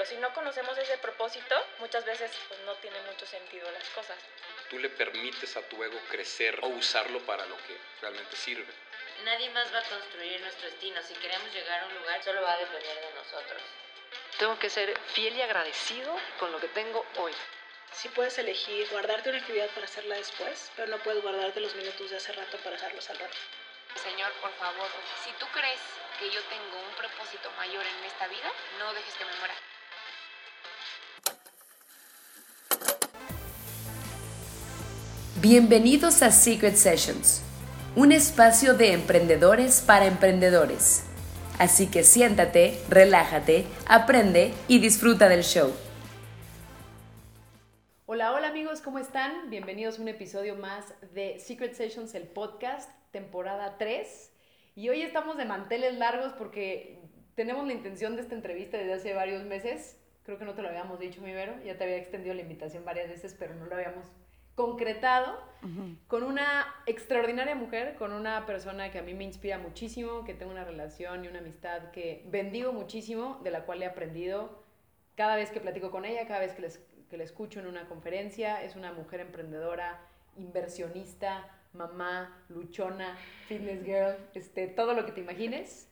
pero si no conocemos ese propósito, muchas veces pues, no tiene mucho sentido las cosas. Tú le permites a tu ego crecer o usarlo para lo que realmente sirve. Nadie más va a construir nuestro destino. Si queremos llegar a un lugar, solo va a depender de nosotros. Tengo que ser fiel y agradecido con lo que tengo hoy. Sí puedes elegir guardarte una actividad para hacerla después, pero no puedes guardarte los minutos de hace rato para hacerlos al rato. Señor, por favor, si tú crees que yo tengo un propósito mayor en esta vida, no dejes que me muera. Bienvenidos a Secret Sessions, un espacio de emprendedores para emprendedores. Así que siéntate, relájate, aprende y disfruta del show. Hola, hola amigos, ¿cómo están? Bienvenidos a un episodio más de Secret Sessions, el podcast, temporada 3. Y hoy estamos de manteles largos porque tenemos la intención de esta entrevista desde hace varios meses. Creo que no te lo habíamos dicho, mi Vero. Ya te había extendido la invitación varias veces, pero no lo habíamos concretado con una extraordinaria mujer, con una persona que a mí me inspira muchísimo, que tengo una relación y una amistad que bendigo muchísimo, de la cual he aprendido cada vez que platico con ella, cada vez que, les, que la escucho en una conferencia. Es una mujer emprendedora, inversionista, mamá, luchona, fitness girl, este, todo lo que te imagines.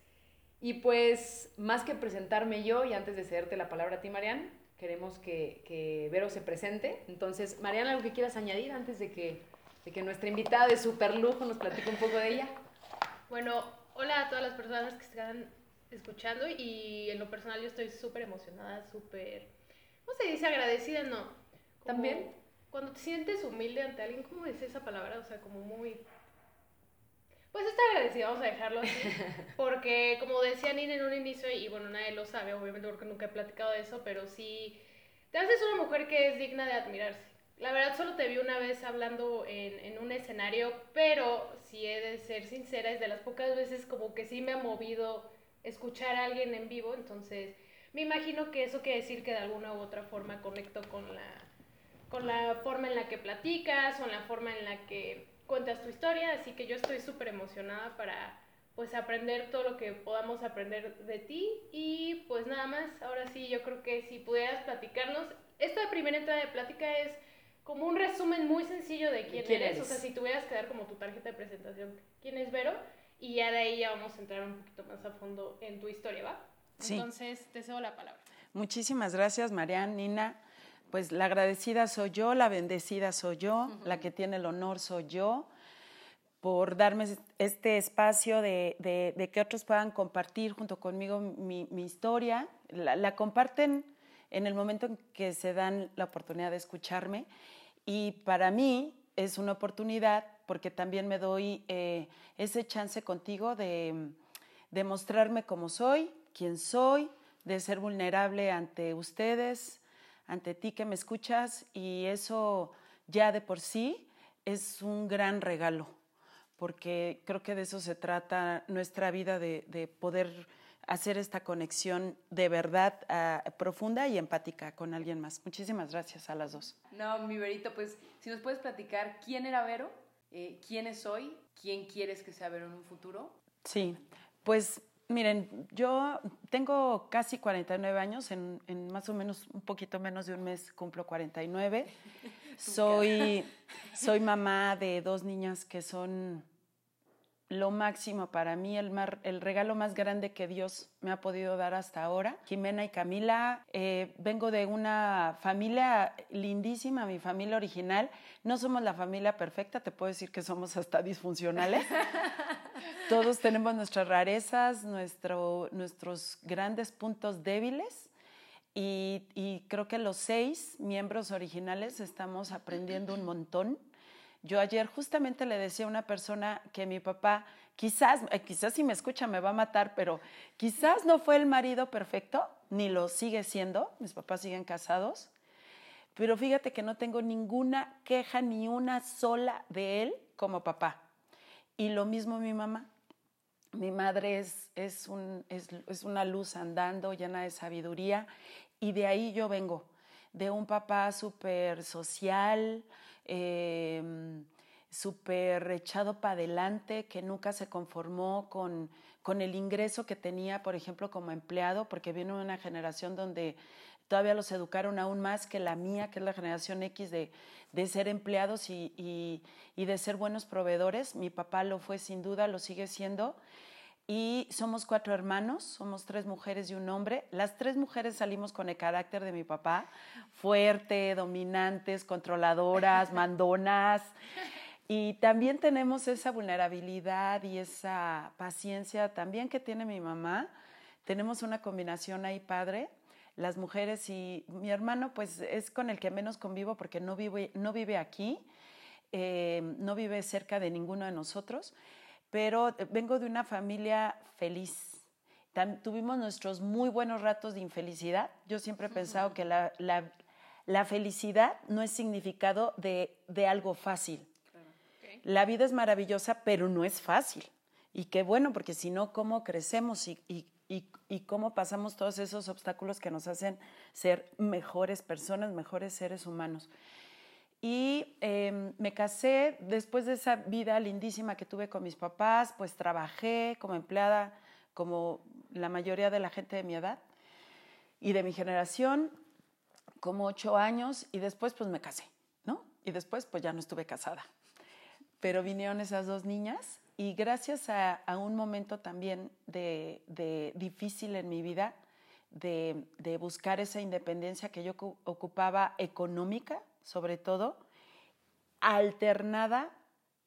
Y pues, más que presentarme yo, y antes de cederte la palabra a ti, Marian, queremos que, que Vero se presente. Entonces, Mariana, ¿algo que quieras añadir antes de que, de que nuestra invitada de super lujo nos platique un poco de ella? Bueno, hola a todas las personas que están escuchando y en lo personal yo estoy súper emocionada, súper, ¿cómo se dice? Agradecida, ¿no? ¿También? Cuando te sientes humilde ante alguien, ¿cómo es esa palabra? O sea, como muy... Pues está agradecida, vamos a dejarlo así. Porque como decía Nina en un inicio, y bueno, nadie lo sabe, obviamente porque nunca he platicado de eso, pero sí, te haces una mujer que es digna de admirarse. La verdad solo te vi una vez hablando en, en un escenario, pero si he de ser sincera, es de las pocas veces como que sí me ha movido escuchar a alguien en vivo, entonces me imagino que eso quiere decir que de alguna u otra forma conecto con la, con la forma en la que platicas o en la forma en la que cuentas tu historia, así que yo estoy súper emocionada para pues aprender todo lo que podamos aprender de ti y pues nada más, ahora sí yo creo que si pudieras platicarnos, esta primera entrada de plática es como un resumen muy sencillo de quién, quién eres? eres? o sea, si tuvieras que dar como tu tarjeta de presentación, quién es Vero y ya de ahí ya vamos a entrar un poquito más a fondo en tu historia, ¿va? Sí. Entonces, te cedo la palabra. Muchísimas gracias, Marian, Nina. Pues la agradecida soy yo, la bendecida soy yo, la que tiene el honor soy yo, por darme este espacio de, de- de que otros puedan compartir junto conmigo mi, mi historia. La, la comparten en el momento en que se dan la oportunidad de escucharme y para mí es una oportunidad porque también me doy eh, ese chance contigo de, de mostrarme como soy, quién soy, de ser vulnerable ante ustedes, ante ti que me escuchas y eso ya de por sí es un gran regalo, porque creo que de eso se trata nuestra vida, de, de poder hacer esta conexión de verdad ah, profunda y empática con alguien más. Muchísimas gracias a las dos. No, mi Verito, pues si nos puedes platicar quién era Vero, eh, quién es hoy, quién quieres que sea Vero en un futuro. Sí, pues miren, yo tengo casi 49 años, en, en más o menos un poquito menos de un mes cumplo 49. Soy, soy mamá de dos niñas que son lo máximo para mí, el, mar- el regalo más grande que Dios me ha podido dar hasta ahora. Jimena y Camila, eh, vengo de una familia lindísima, mi familia original. No somos la familia perfecta, te puedo decir que somos hasta disfuncionales. Todos tenemos nuestras rarezas, nuestro- nuestros grandes puntos débiles. Y, y creo que los seis miembros originales estamos aprendiendo un montón. Yo ayer justamente le decía a una persona que mi papá, quizás, eh, quizás si me escucha me va a matar, pero quizás no fue el marido perfecto, ni lo sigue siendo, mis papás siguen casados, pero fíjate que no tengo ninguna queja, ni una sola de él como papá. Y lo mismo mi mamá. Mi madre es, es, un- es- es una luz andando, llena de sabiduría, y de ahí yo vengo, de un papá súper social, eh, súper echado para adelante, que nunca se conformó con, con el ingreso que tenía, por ejemplo, como empleado, porque vino una generación donde todavía los educaron aún más que la mía, que es la generación X, de, de ser empleados y, y, y de ser buenos proveedores. Mi papá lo fue sin duda, lo sigue siendo. Y somos cuatro hermanos, somos tres mujeres y un hombre. Las tres mujeres salimos con el carácter de mi papá, fuerte, dominantes, controladoras, mandonas. Y también tenemos esa vulnerabilidad y esa paciencia también que tiene mi mamá. Tenemos una combinación ahí padre. Las mujeres y mi hermano pues es con el que menos convivo porque no vive, no vive aquí, eh, no vive cerca de ninguno de nosotros pero vengo de una familia feliz. Tuvimos nuestros muy buenos ratos de infelicidad. Yo siempre he pensado que la, la- la felicidad no es significado de, de algo fácil. La vida es maravillosa, pero no es fácil. Y qué bueno, porque si no, ¿cómo crecemos y, y- y- cómo pasamos todos esos obstáculos que nos hacen ser mejores personas, mejores seres humanos? Y eh, me casé después de esa vida lindísima que tuve con mis papás, pues trabajé como empleada, como la mayoría de la gente de mi edad y de mi generación, como ocho años, y después pues me casé, ¿no? Y después pues ya no estuve casada. Pero vinieron esas dos niñas y gracias a, un momento también de, difícil en mi vida, de, buscar esa independencia que yo ocu- ocupaba económica, sobre todo, alternada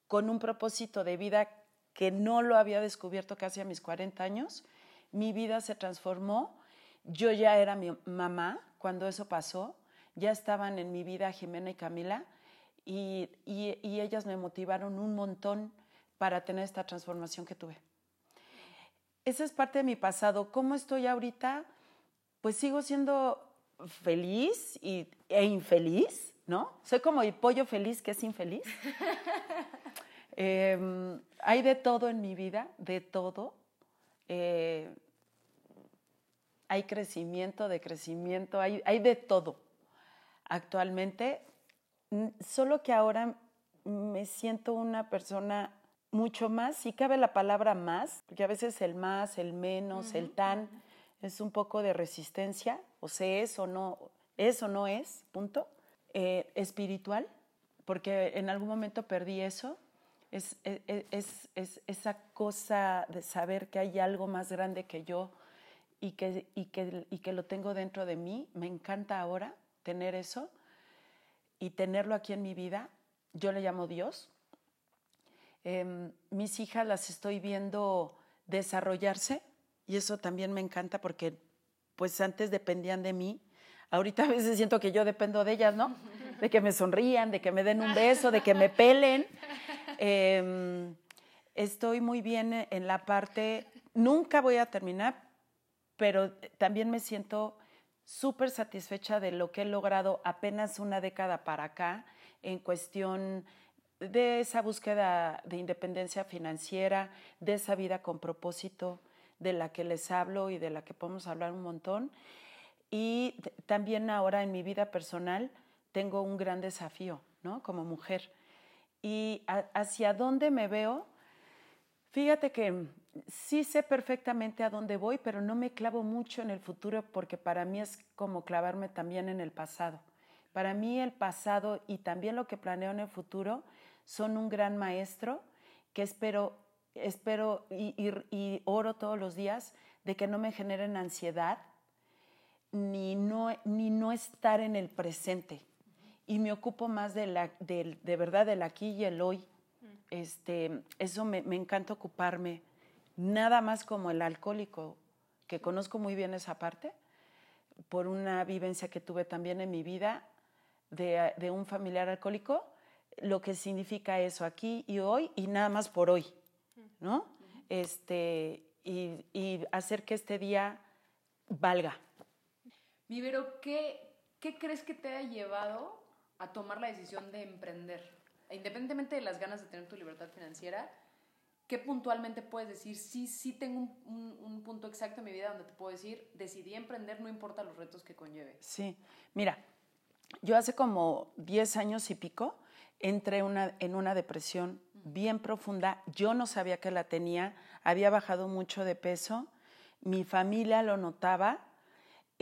con un propósito de vida que no lo había descubierto casi a mis 40 años. Mi vida se transformó. Yo ya era mi mamá cuando eso pasó. Ya estaban en mi vida Jimena y Camila y- y ellas me motivaron un montón para tener esta transformación que tuve. Esa es parte de mi pasado. ¿Cómo estoy ahorita? Pues sigo siendo feliz y, e infeliz, ¿no? Soy como el pollo feliz que es infeliz. Eh, hay de todo en mi vida, de todo. Eh, hay crecimiento, de crecimiento, hay, hay de todo actualmente. Solo que ahora me siento una persona mucho más, si cabe la palabra más, porque a veces el más, el menos, el tan, es un poco de resistencia, o se es o no, es o no es, punto. Eh, espiritual, porque en algún momento perdí eso, es, es, es- es esa cosa de saber que hay algo más grande que yo y que, y, que, y que lo tengo dentro de mí. Me encanta ahora tener eso y tenerlo aquí en mi vida. Yo le llamo Dios. Em, mis hijas las estoy viendo desarrollarse y eso también me encanta porque pues antes dependían de mí. Ahorita a veces siento que yo dependo de ellas, ¿no? De que me sonrían, de que me den un beso, de que me pelen. Em, estoy muy bien en la parte, nunca voy a terminar, pero también me siento súper satisfecha de lo que he logrado apenas una década para acá en cuestión de esa búsqueda de independencia financiera, de esa vida con propósito de la que les hablo y de la que podemos hablar un montón. Y también ahora en mi vida personal tengo un gran desafío, ¿no? Como mujer. Y hacia dónde me veo, Fíjate que sí sé perfectamente a dónde voy, pero no me clavo mucho en el futuro porque para mí es como clavarme también en el pasado. Para mí el pasado y también lo que planeo en el futuro son un gran maestro que espero, espero y, y- y oro todos los días de que no me generen ansiedad ni no, ni no estar en el presente. Y me ocupo más de, la, del- de verdad del aquí y el hoy. Este, eso me, me encanta ocuparme. Nada más como el alcohólico, que conozco muy bien esa parte, por una vivencia que tuve también en mi vida de, de un familiar alcohólico, lo que significa eso aquí y hoy y nada más por hoy, ¿no? Este, y, y hacer que este día valga. Mi Vero, ¿qué, ¿qué crees que te ha llevado a tomar la decisión de emprender? Independientemente de las ganas de tener tu libertad financiera, ¿qué puntualmente puedes decir? Sí, sí tengo un, un- un punto exacto en mi vida donde te puedo decir, decidí emprender, no importa los retos que conlleve. Sí, mira, yo hace como 10 años y pico entré en una depresión bien profunda. Yo no sabía que la tenía, había bajado mucho de peso, mi familia lo notaba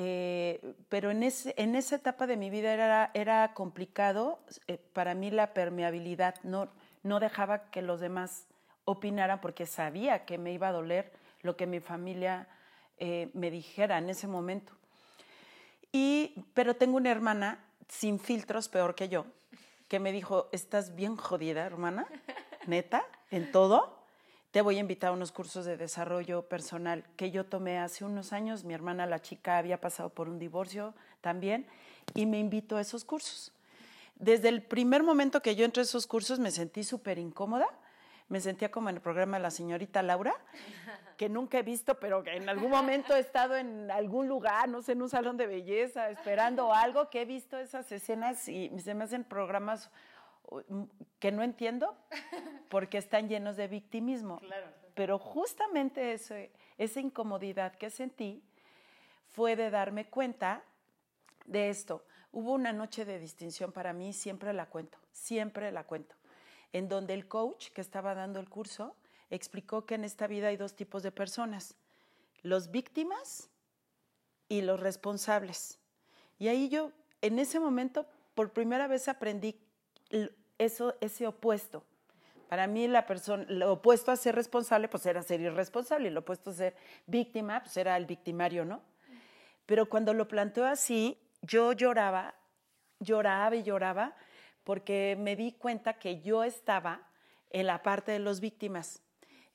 eh, pero en, esa etapa de mi vida era, era complicado. eh, para mí la permeabilidad no, no dejaba que los demás opinaran porque sabía que me iba a doler lo que mi familia eh, me dijera en ese momento. Y, pero tengo una hermana sin filtros, peor que yo, que me dijo, estás bien jodida, hermana, neta, en todo. Te voy a invitar a unos cursos de desarrollo personal que yo tomé hace unos años. Mi hermana, la chica, había pasado por un divorcio también y me invitó a esos cursos. Desde el primer momento que yo entré a esos cursos me sentí súper incómoda. Me sentía como en el programa de la señorita Laura, que nunca he visto, pero que en algún momento he estado en algún lugar, no sé, en un salón de belleza, esperando algo, que he visto esas escenas y se me hacen programas que no entiendo porque están llenos de victimismo. Pero justamente ese- esa incomodidad que sentí fue de darme cuenta de esto. Hubo una noche de distinción para mí, siempre la cuento, siempre la cuento, en donde el coach que estaba dando el curso explicó que en esta vida hay dos tipos de personas, los víctimas y los responsables. Y ahí yo, en ese momento, por primera vez aprendí eso, ese opuesto. Para mí, la persona, lo opuesto a ser responsable, pues era ser irresponsable, y lo opuesto a ser víctima, pues era el victimario, ¿no? Pero cuando lo planteó así, yo lloraba, lloraba y lloraba, porque me di cuenta que yo estaba en la parte de los víctimas,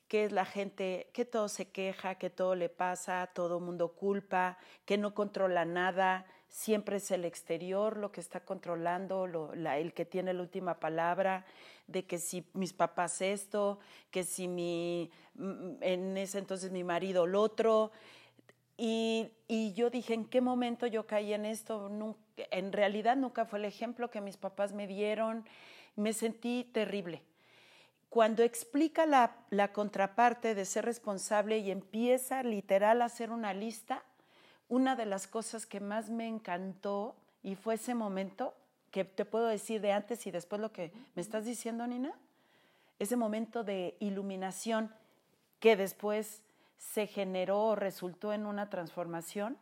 que es la gente que todo se queja, que todo le pasa, todo mundo culpa, que no controla nada, siempre es el exterior lo que está controlando, el que tiene la última palabra, de que si mis papás esto, que si mi, mm, en ese entonces mi marido lo otro, y, y yo dije, ¿en qué momento yo caí en esto? Nun- en realidad nunca fue el ejemplo que mis papás me dieron. Me sentí terrible. Cuando explica la, la contraparte de ser responsable y empieza literal a hacer una lista, una de las cosas que más me encantó y fue ese momento que te puedo decir de antes y después lo que me estás diciendo, Nina, ese momento de iluminación que después se generó o resultó en una transformación,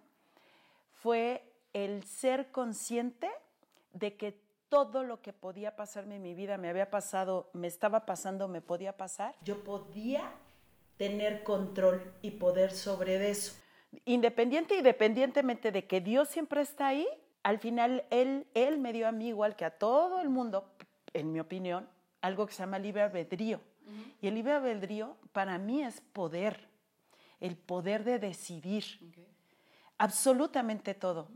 fue el ser consciente de que todo lo que podía pasarme en mi vida me había pasado, me estaba pasando, me podía pasar. Yo podía tener control y poder sobre eso. Independiente y dependientemente de que Dios siempre está ahí, al final él, él me dio a mí, igual que a todo el mundo, en mi opinión, algo que se llama libre albedrío. Y el libre albedrío para mí es poder, el poder de decidir absolutamente todo.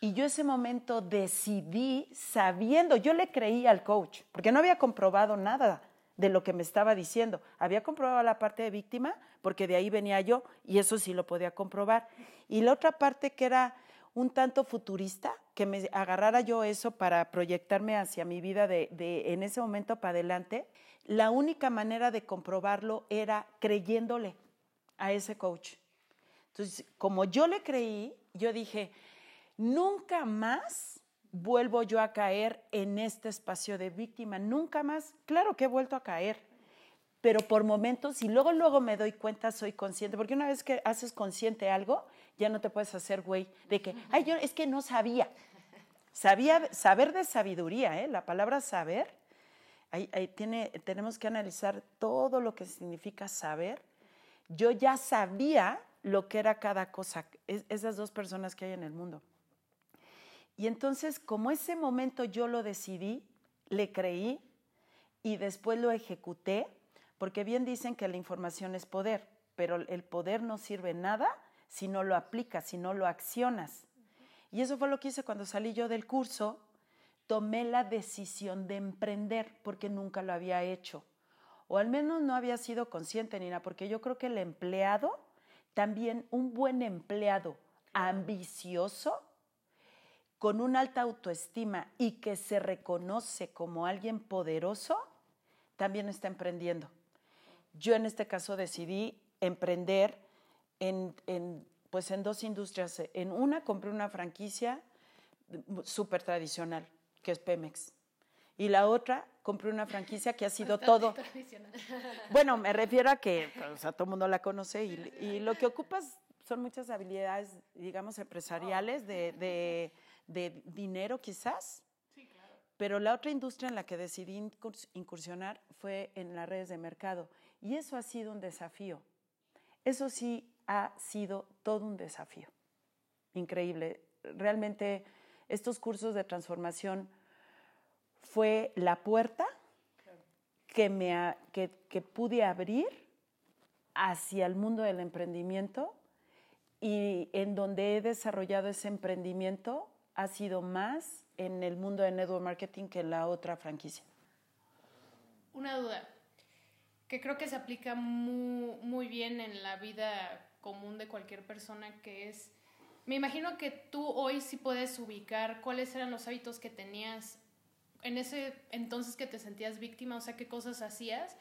Y yo ese momento decidí sabiendo, yo le creí al coach, porque no había comprobado nada de lo que me estaba diciendo. Había comprobado la parte de víctima, porque de ahí venía yo, y eso sí lo podía comprobar. Y la otra parte que era un tanto futurista, que me agarrara yo eso para proyectarme hacia mi vida de, de en ese momento para adelante, la única manera de comprobarlo era creyéndole a ese coach. Entonces, como yo le creí, yo dije, nunca más vuelvo yo a caer en este espacio de víctima, nunca más. Claro que he vuelto a caer, pero por momentos y luego luego me doy cuenta, soy consciente, porque una vez que haces consciente algo, ya no te puedes hacer güey de que, ay, yo es que no sabía. Sabía, saber de sabiduría, ¿eh? la palabra saber, ahí, tiene, tenemos que analizar todo lo que significa saber. Yo ya sabía lo que era cada cosa, es- esas dos personas que hay en el mundo. Y entonces, como ese momento yo lo decidí, le creí y después lo ejecuté, porque bien dicen que la información es poder, pero el poder no sirve nada si no lo aplicas, si no lo accionas. Y eso fue lo que hice cuando salí yo del curso, tomé la decisión de emprender porque nunca lo había hecho. O al menos no había sido consciente, Nina, porque yo creo que el empleado, también un buen empleado ambicioso, con una alta autoestima y que se reconoce como alguien poderoso, también está emprendiendo. Yo en este caso decidí emprender en, en, pues en dos industrias. En una compré una franquicia súper tradicional, que es Pemex. Y la otra compré una franquicia que ha sido todo. Bueno, me refiero a que o sea, todo el mundo la conoce y, y lo que ocupas son muchas habilidades, digamos, empresariales de, de, de dinero quizás. Pero la otra industria en la que decidí incurs- incursionar fue en las redes de mercado. Y eso ha sido un desafío. Eso sí ha sido todo un desafío. Increíble. Realmente estos cursos de transformación fue la puerta que, me que pude abrir hacia el mundo del emprendimiento y en donde he desarrollado ese emprendimiento ha sido más en el mundo de network marketing que en la otra franquicia. Una duda que creo que se aplica muy, muy bien en la vida común de cualquier persona, que es, me imagino que tú hoy sí puedes ubicar cuáles eran los hábitos que tenías en ese entonces que te sentías víctima, o sea, qué cosas hacías,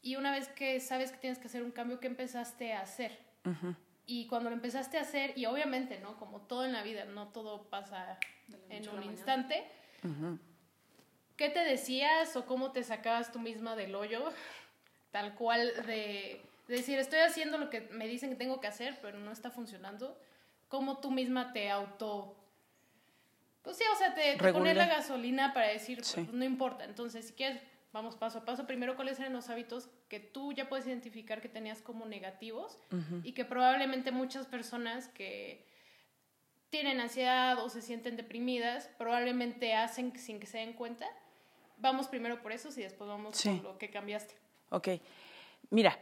y una vez que sabes que tienes que hacer un cambio, ¿qué empezaste a hacer? Y cuando lo empezaste a hacer, y obviamente, ¿no? Como todo en la vida, no todo pasa en un instante. ¿Qué te decías o cómo te sacabas tú misma del hoyo? Tal cual de, de decir, estoy haciendo lo que me dicen que tengo que hacer, pero no está funcionando. ¿Cómo tú misma te auto... Pues sí, o sea, te, te pones la gasolina para decir, pues, no importa. Entonces, si quieres, vamos paso a paso. Primero, ¿cuáles eran los hábitos que tú ya puedes identificar que tenías como negativos? Y que probablemente muchas personas que tienen ansiedad o se sienten deprimidas, probablemente hacen sin que se den cuenta. Vamos primero por eso y después vamos Sí. por lo que cambiaste. Ok. Mira,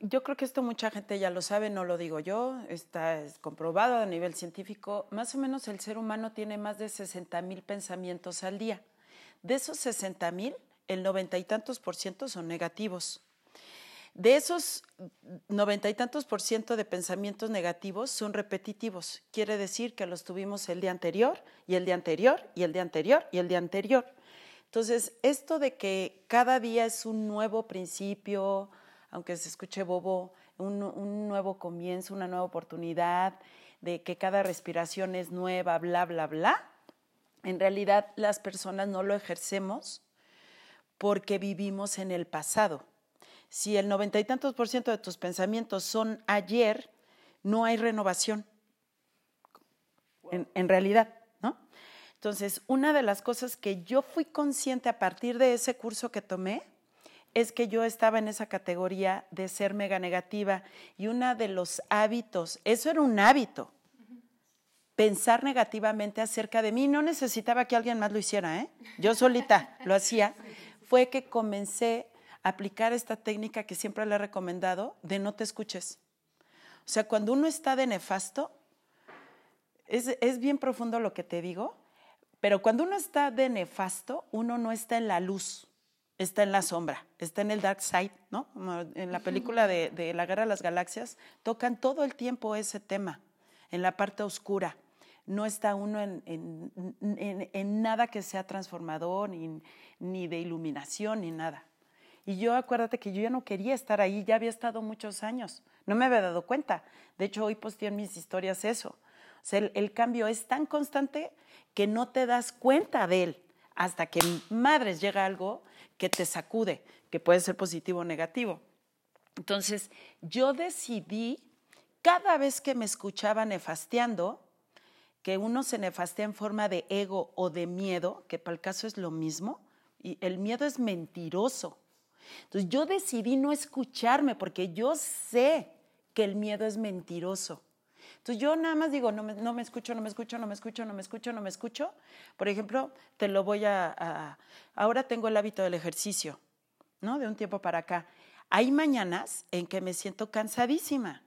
yo creo que esto mucha gente ya lo sabe, no lo digo yo, está es comprobado a nivel científico. Más o menos el ser humano tiene más de 60 mil pensamientos al día. De esos 60 mil, el noventa y tantos por ciento son negativos. De esos noventa y tantos por ciento de pensamientos negativos son repetitivos. Quiere decir que los tuvimos el día anterior y el día anterior y el día anterior y el día anterior. Entonces, esto de que cada día es un nuevo principio, aunque se escuche bobo, un, un nuevo comienzo, una nueva oportunidad, de que cada respiración es nueva, bla, bla, bla, en realidad las personas no lo ejercemos porque vivimos en el pasado. Si el noventa y tantos por ciento de tus pensamientos son ayer, no hay renovación. En, realidad, ¿no? Entonces, una de las cosas que yo fui consciente a partir de ese curso que tomé es que yo estaba en esa categoría de ser mega negativa y uno de los hábitos, eso era un hábito, pensar negativamente acerca de mí. No necesitaba que alguien más lo hiciera, ¿eh? Yo solita lo hacía. Fue que comencé a aplicar esta técnica que siempre le he recomendado de no te escuches. O sea, cuando uno está de nefasto, es, es bien profundo lo que te digo, pero cuando uno está de nefasto, uno no está en la luz, está en la sombra, está en el dark side, ¿no? En la película de, de La Guerra de las Galaxias, tocan todo el tiempo ese tema, en la parte oscura. No está uno en, en- en- nada que sea transformador, ni, ni de iluminación, ni nada. Y yo acuérdate que yo ya no quería estar ahí, ya había estado muchos años, no me había dado cuenta. De hecho, hoy posteé en mis historias eso. O sea, el, el cambio es tan constante que no te das cuenta de él hasta que madres llega algo que te sacude, que puede ser positivo o negativo. Entonces, yo decidí, cada vez que me escuchaba nefasteando, que uno se nefastea en forma de ego o de miedo, que para el caso es lo mismo, y el miedo es mentiroso. Entonces yo decidí no escucharme porque yo sé que el miedo es mentiroso. Entonces yo nada más digo, no me, no me escucho, no me escucho, no me escucho, no me escucho, no me escucho. Por ejemplo, te lo voy a, a- Ahora tengo el hábito del ejercicio, ¿no? De un tiempo para acá. Hay mañanas en que me siento cansadísima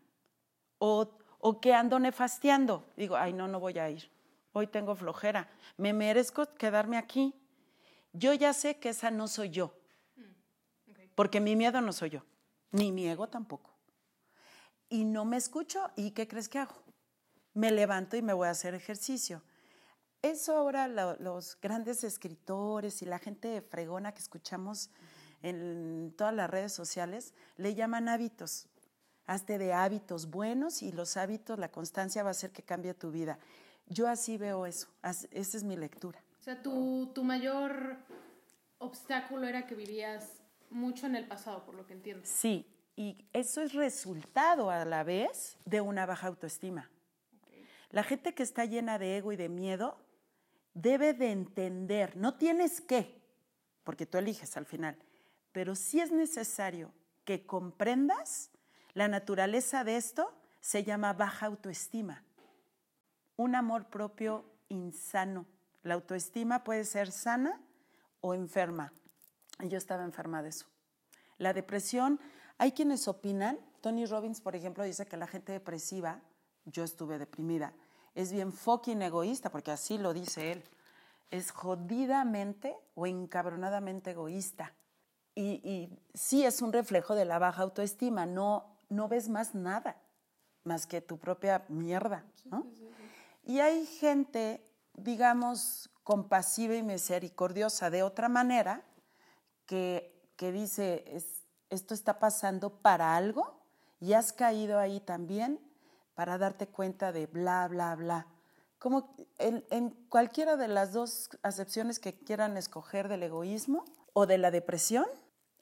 o, o que ando nefasteando. Digo, ay, no, no voy a ir. Hoy tengo flojera. Me merezco quedarme aquí. Yo ya sé que esa no soy yo. Porque mi miedo no soy yo, ni mi ego tampoco. Y no me escucho, ¿y qué crees que hago? Me levanto y me voy a hacer ejercicio. Eso ahora lo- los grandes escritores y la gente fregona que escuchamos en todas las redes sociales le llaman hábitos. Hazte de hábitos buenos y los hábitos, la constancia va a hacer que cambie tu vida. Yo así veo eso, esa es mi lectura. O sea, tu, tu mayor obstáculo era que vivías mucho en el pasado, por lo que entiendo. Sí, y eso es resultado a la vez de una baja autoestima. La gente que está llena de ego y de miedo debe de entender, no tienes que, porque tú eliges al final, pero sí es necesario que comprendas la naturaleza de esto, se llama baja autoestima, un amor propio insano. La autoestima puede ser sana o enferma. Yo estaba enferma de eso. La depresión, hay quienes opinan, Tony Robbins, por ejemplo, dice que la gente depresiva, yo estuve deprimida, es bien fucking egoísta, porque así lo dice él, es jodidamente o encabronadamente egoísta. Y, y sí es un reflejo de la baja autoestima, no, no ves más nada más que tu propia mierda, ¿no? Y hay gente, digamos, compasiva y misericordiosa de otra manera, que, que dice, es, esto está pasando para algo y has caído ahí también para darte cuenta de bla, bla, bla. Como en, en cualquiera de las dos acepciones que quieran escoger del egoísmo o de la depresión,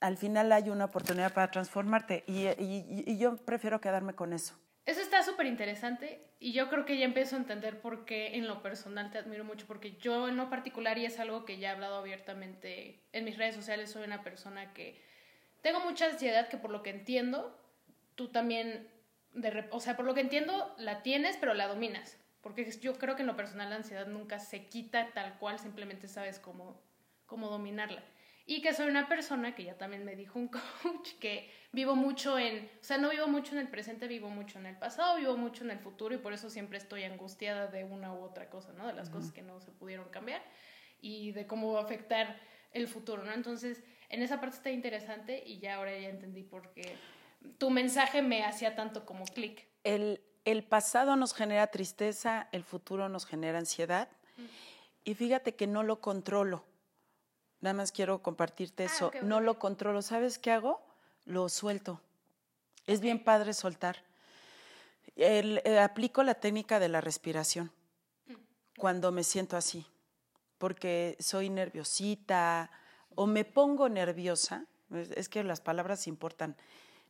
al final hay una oportunidad para transformarte y, yo prefiero quedarme con eso. Eso está súper interesante y yo creo que ya empiezo a entender por qué en lo personal te admiro mucho, porque yo en lo particular, y es algo que ya he hablado abiertamente en mis redes sociales, soy una persona que tengo mucha ansiedad que por lo que entiendo, tú también, de, o sea, por lo que entiendo, la tienes, pero la dominas, porque yo creo que en lo personal la ansiedad nunca se quita tal cual, simplemente sabes cómo, cómo dominarla. Y que soy una persona que ya también me dijo un coach que vivo mucho en, o sea, no vivo mucho en el presente, vivo mucho en el pasado, vivo mucho en el futuro y por eso siempre estoy angustiada de una u otra cosa, ¿no? De las cosas que no se pudieron cambiar y de cómo va a afectar el futuro, ¿no? Entonces, en esa parte está interesante y ya ahora ya entendí por qué tu mensaje me hacía tanto como clic. El, el pasado nos genera tristeza, el futuro nos genera ansiedad y fíjate que no lo controlo Nada más quiero compartirte eso. ok, No lo controlo. ¿Sabes qué hago? Lo suelto. Es bien padre soltar. El- eh, aplico la técnica de la respiración cuando me siento así, porque soy nerviosita o me pongo nerviosa. Es es que las palabras importan.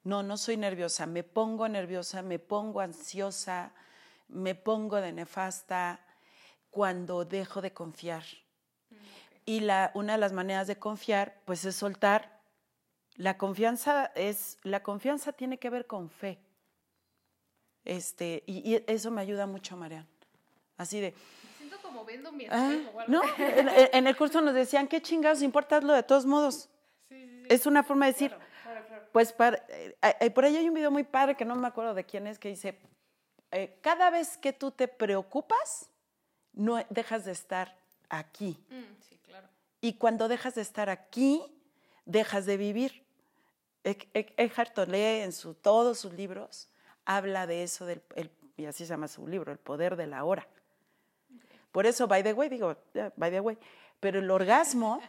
No, no soy nerviosa. Me pongo nerviosa, me pongo ansiosa, me pongo de nefasta cuando dejo de confiar. Y la, una de las maneras de confiar, pues es soltar. La confianza es, la confianza tiene que ver con fe. Este, y, y eso me ayuda mucho, Marian. Así de, Me siento como viendo mi ah, no, en, el curso nos decían, ¿qué chingados importa hazlo de todos modos? Sí, sí, sí. Es una forma de decir, pues para, eh, eh, por ahí hay un video muy padre que no me acuerdo de quién es, que dice, eh, cada vez que tú te preocupas, no dejas de estar aquí. Mm, sí, claro. Y cuando dejas de estar aquí, dejas de vivir. Ec- Ec- Eckhart Tolle, en su, todos sus libros, habla de eso, del, el- y así se llama su libro, El poder de la hora. Por eso, by the way, digo, by the way, pero el orgasmo,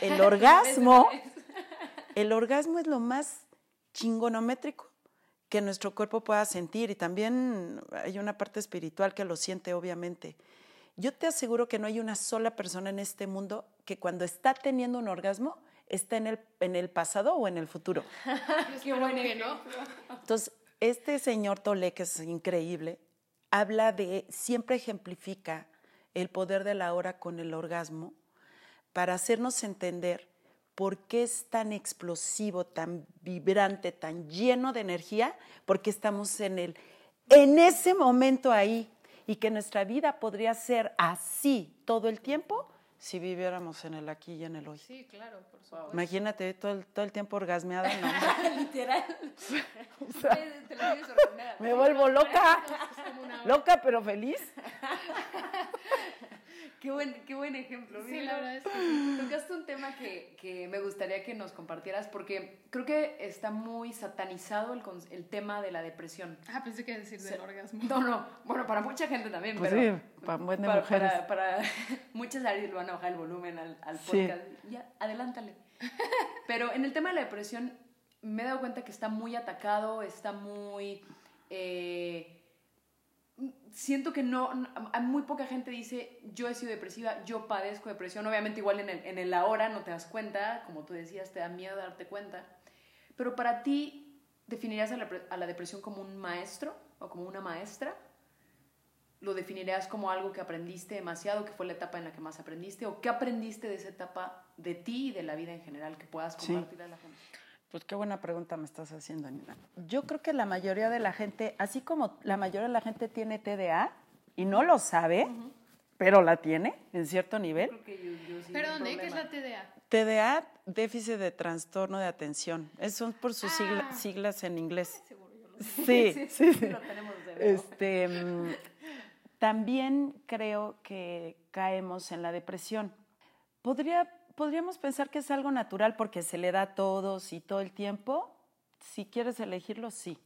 el orgasmo, el orgasmo es lo más chingonométrico que nuestro cuerpo pueda sentir y también hay una parte espiritual que lo siente, obviamente. Yo te aseguro que no hay una sola persona en este mundo que cuando está teniendo un orgasmo está en el, en el pasado o en el futuro. Qué bueno que no. Entonces, este señor Tolé, que es increíble, habla de, siempre ejemplifica el poder de la hora con el orgasmo para hacernos entender por qué es tan explosivo, tan vibrante, tan lleno de energía, porque estamos en, el, en ese momento ahí y que nuestra vida podría ser así todo el tiempo si viviéramos en el aquí y en el hoy. Sí, claro, por supuesto. Imagínate todo el, todo el tiempo orgasmeada. ¿no? Literal. Te lo digo sorprendida. Me vuelvo loca. Loca pero feliz. Qué buen, qué buen ejemplo. Sí, Mira, la verdad es que. Tocaste un tema que, que me gustaría que nos compartieras porque creo que está muy satanizado el, con- el tema de la depresión. Ah, pensé que decir del orgasmo. No, no, bueno, para mucha gente también, Pues pero sí, para para, mujeres. para- para muchas áreas le van a bajar el volumen al, al Sí. podcast. Ya, adelántale. Pero en el tema de la depresión me he dado cuenta que está muy atacado, está muy... eh, siento que no, a muy poca gente dice, yo he sido depresiva, yo padezco depresión, obviamente igual en el, en el ahora no te das cuenta, como tú decías, te da miedo darte cuenta, pero para ti, definirías a la, a la depresión como un maestro o como una maestra? ¿Lo definirías como algo que aprendiste demasiado, que fue la etapa en la que más aprendiste? ¿O qué aprendiste de esa etapa de ti y de la vida en general que puedas Sí. compartir a la gente? Pues qué buena pregunta me estás haciendo, Nina. Yo creo que la mayoría de la gente, así como la mayoría de la gente tiene TDA y no lo sabe, pero la tiene en cierto nivel. Creo que yo, yo sí Perdón. ¿Qué es la. TDA? TDA, déficit de trastorno de atención. Es son por sus sigla- Ah. siglas en inglés. Seguro yo lo sé. Sí, sí, sí. Lo tenemos de ver. Este, mm, también creo que caemos en la depresión. Podría, podríamos pensar que es algo natural porque se le da a todos y todo el tiempo. Si quieres elegirlo, sí.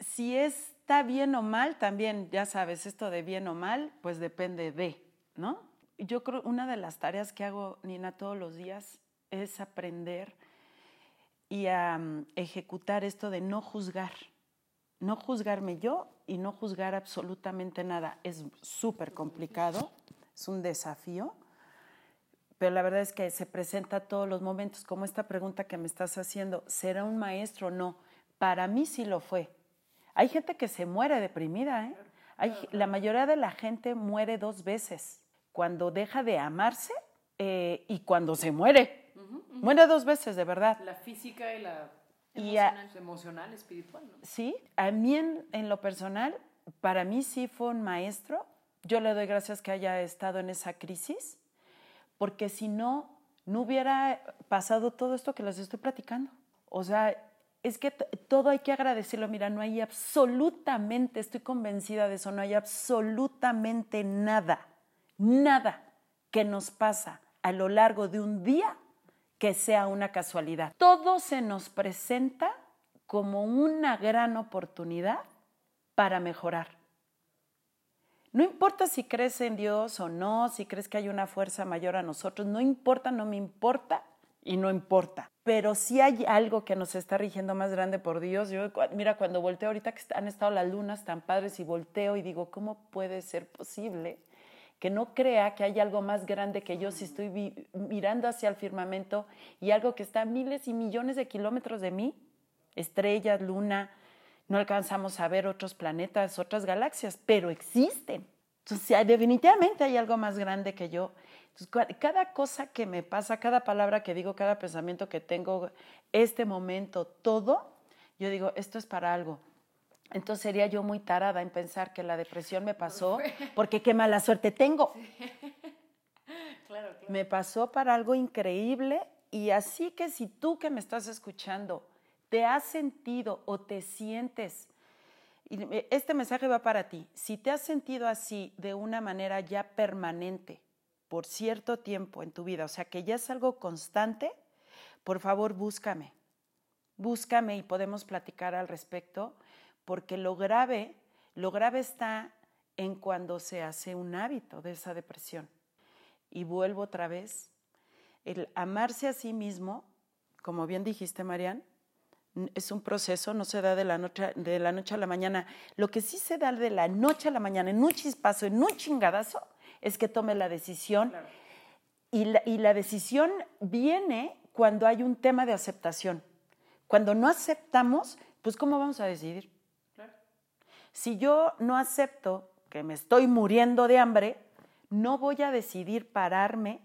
Si está bien o mal, también, ya sabes, esto de bien o mal, pues depende de, ¿no? Yo creo una de las tareas que hago, Nina, todos los días es aprender y a mm, ejecutar esto de no juzgar no juzgarme yo y no juzgar absolutamente nada. Es súper complicado, es un desafío, pero la verdad es que se presenta todos los momentos, como esta pregunta que me estás haciendo, ¿será un maestro o no? Para mí sí lo fue. Hay gente que se muere deprimida, ¿eh? Hay, la mayoría de la gente muere dos veces, cuando deja de amarse eh, y cuando se muere. Muere dos veces, de verdad. La física y la Y a- emocional, emocional, espiritual, ¿no? Sí, a mí en, en lo personal, para mí sí fue un maestro. Yo le doy gracias que haya estado en esa crisis, porque si no, no hubiera pasado todo esto que les estoy platicando. O sea, es que todo hay que agradecerlo. Mira, no hay absolutamente, estoy convencida de eso, no hay absolutamente nada, nada que nos pasa a lo largo de un día que sea una casualidad. Todo se nos presenta como una gran oportunidad para mejorar. No importa si crees en Dios o no, si crees que hay una fuerza mayor a nosotros, no importa, no me importa y no importa. Pero si hay algo que nos está rigiendo más grande por Dios, yo, mira, cuando volteo ahorita que han estado las lunas tan padres y volteo y digo, ¿cómo puede ser posible que no crea que hay algo más grande que yo si estoy mirando hacia el firmamento y algo que está a miles y millones de kilómetros de mí? Estrellas, luna, no alcanzamos a ver otros planetas, otras galaxias, pero existen. Entonces, definitivamente hay algo más grande que yo. Entonces, cada cosa que me pasa, cada palabra que digo, cada pensamiento que tengo, este momento, todo, yo digo, esto es para algo. Entonces sería yo muy tarada en pensar que la depresión me pasó porque qué mala suerte tengo. Claro, claro. Me pasó para algo increíble y así que si tú que me estás escuchando te has sentido o te sientes, este mensaje va para ti, si te has sentido así de una manera ya permanente por cierto tiempo en tu vida, o sea que ya es algo constante, por favor búscame, búscame y podemos platicar al respecto, porque lo grave, lo grave está en cuando se hace un hábito de esa depresión y vuelvo otra vez. El amarse a sí mismo, como bien dijiste, Marian, es un proceso, no se da de la, noche, de la noche a la mañana. Lo que sí se da de la noche a la mañana, en un chispazo, en un chingadazo, es que tome la decisión. Y, la, y la decisión viene cuando hay un tema de aceptación. Cuando no aceptamos, pues ¿cómo vamos a decidir? Si yo no acepto que me estoy muriendo de hambre, no voy a decidir pararme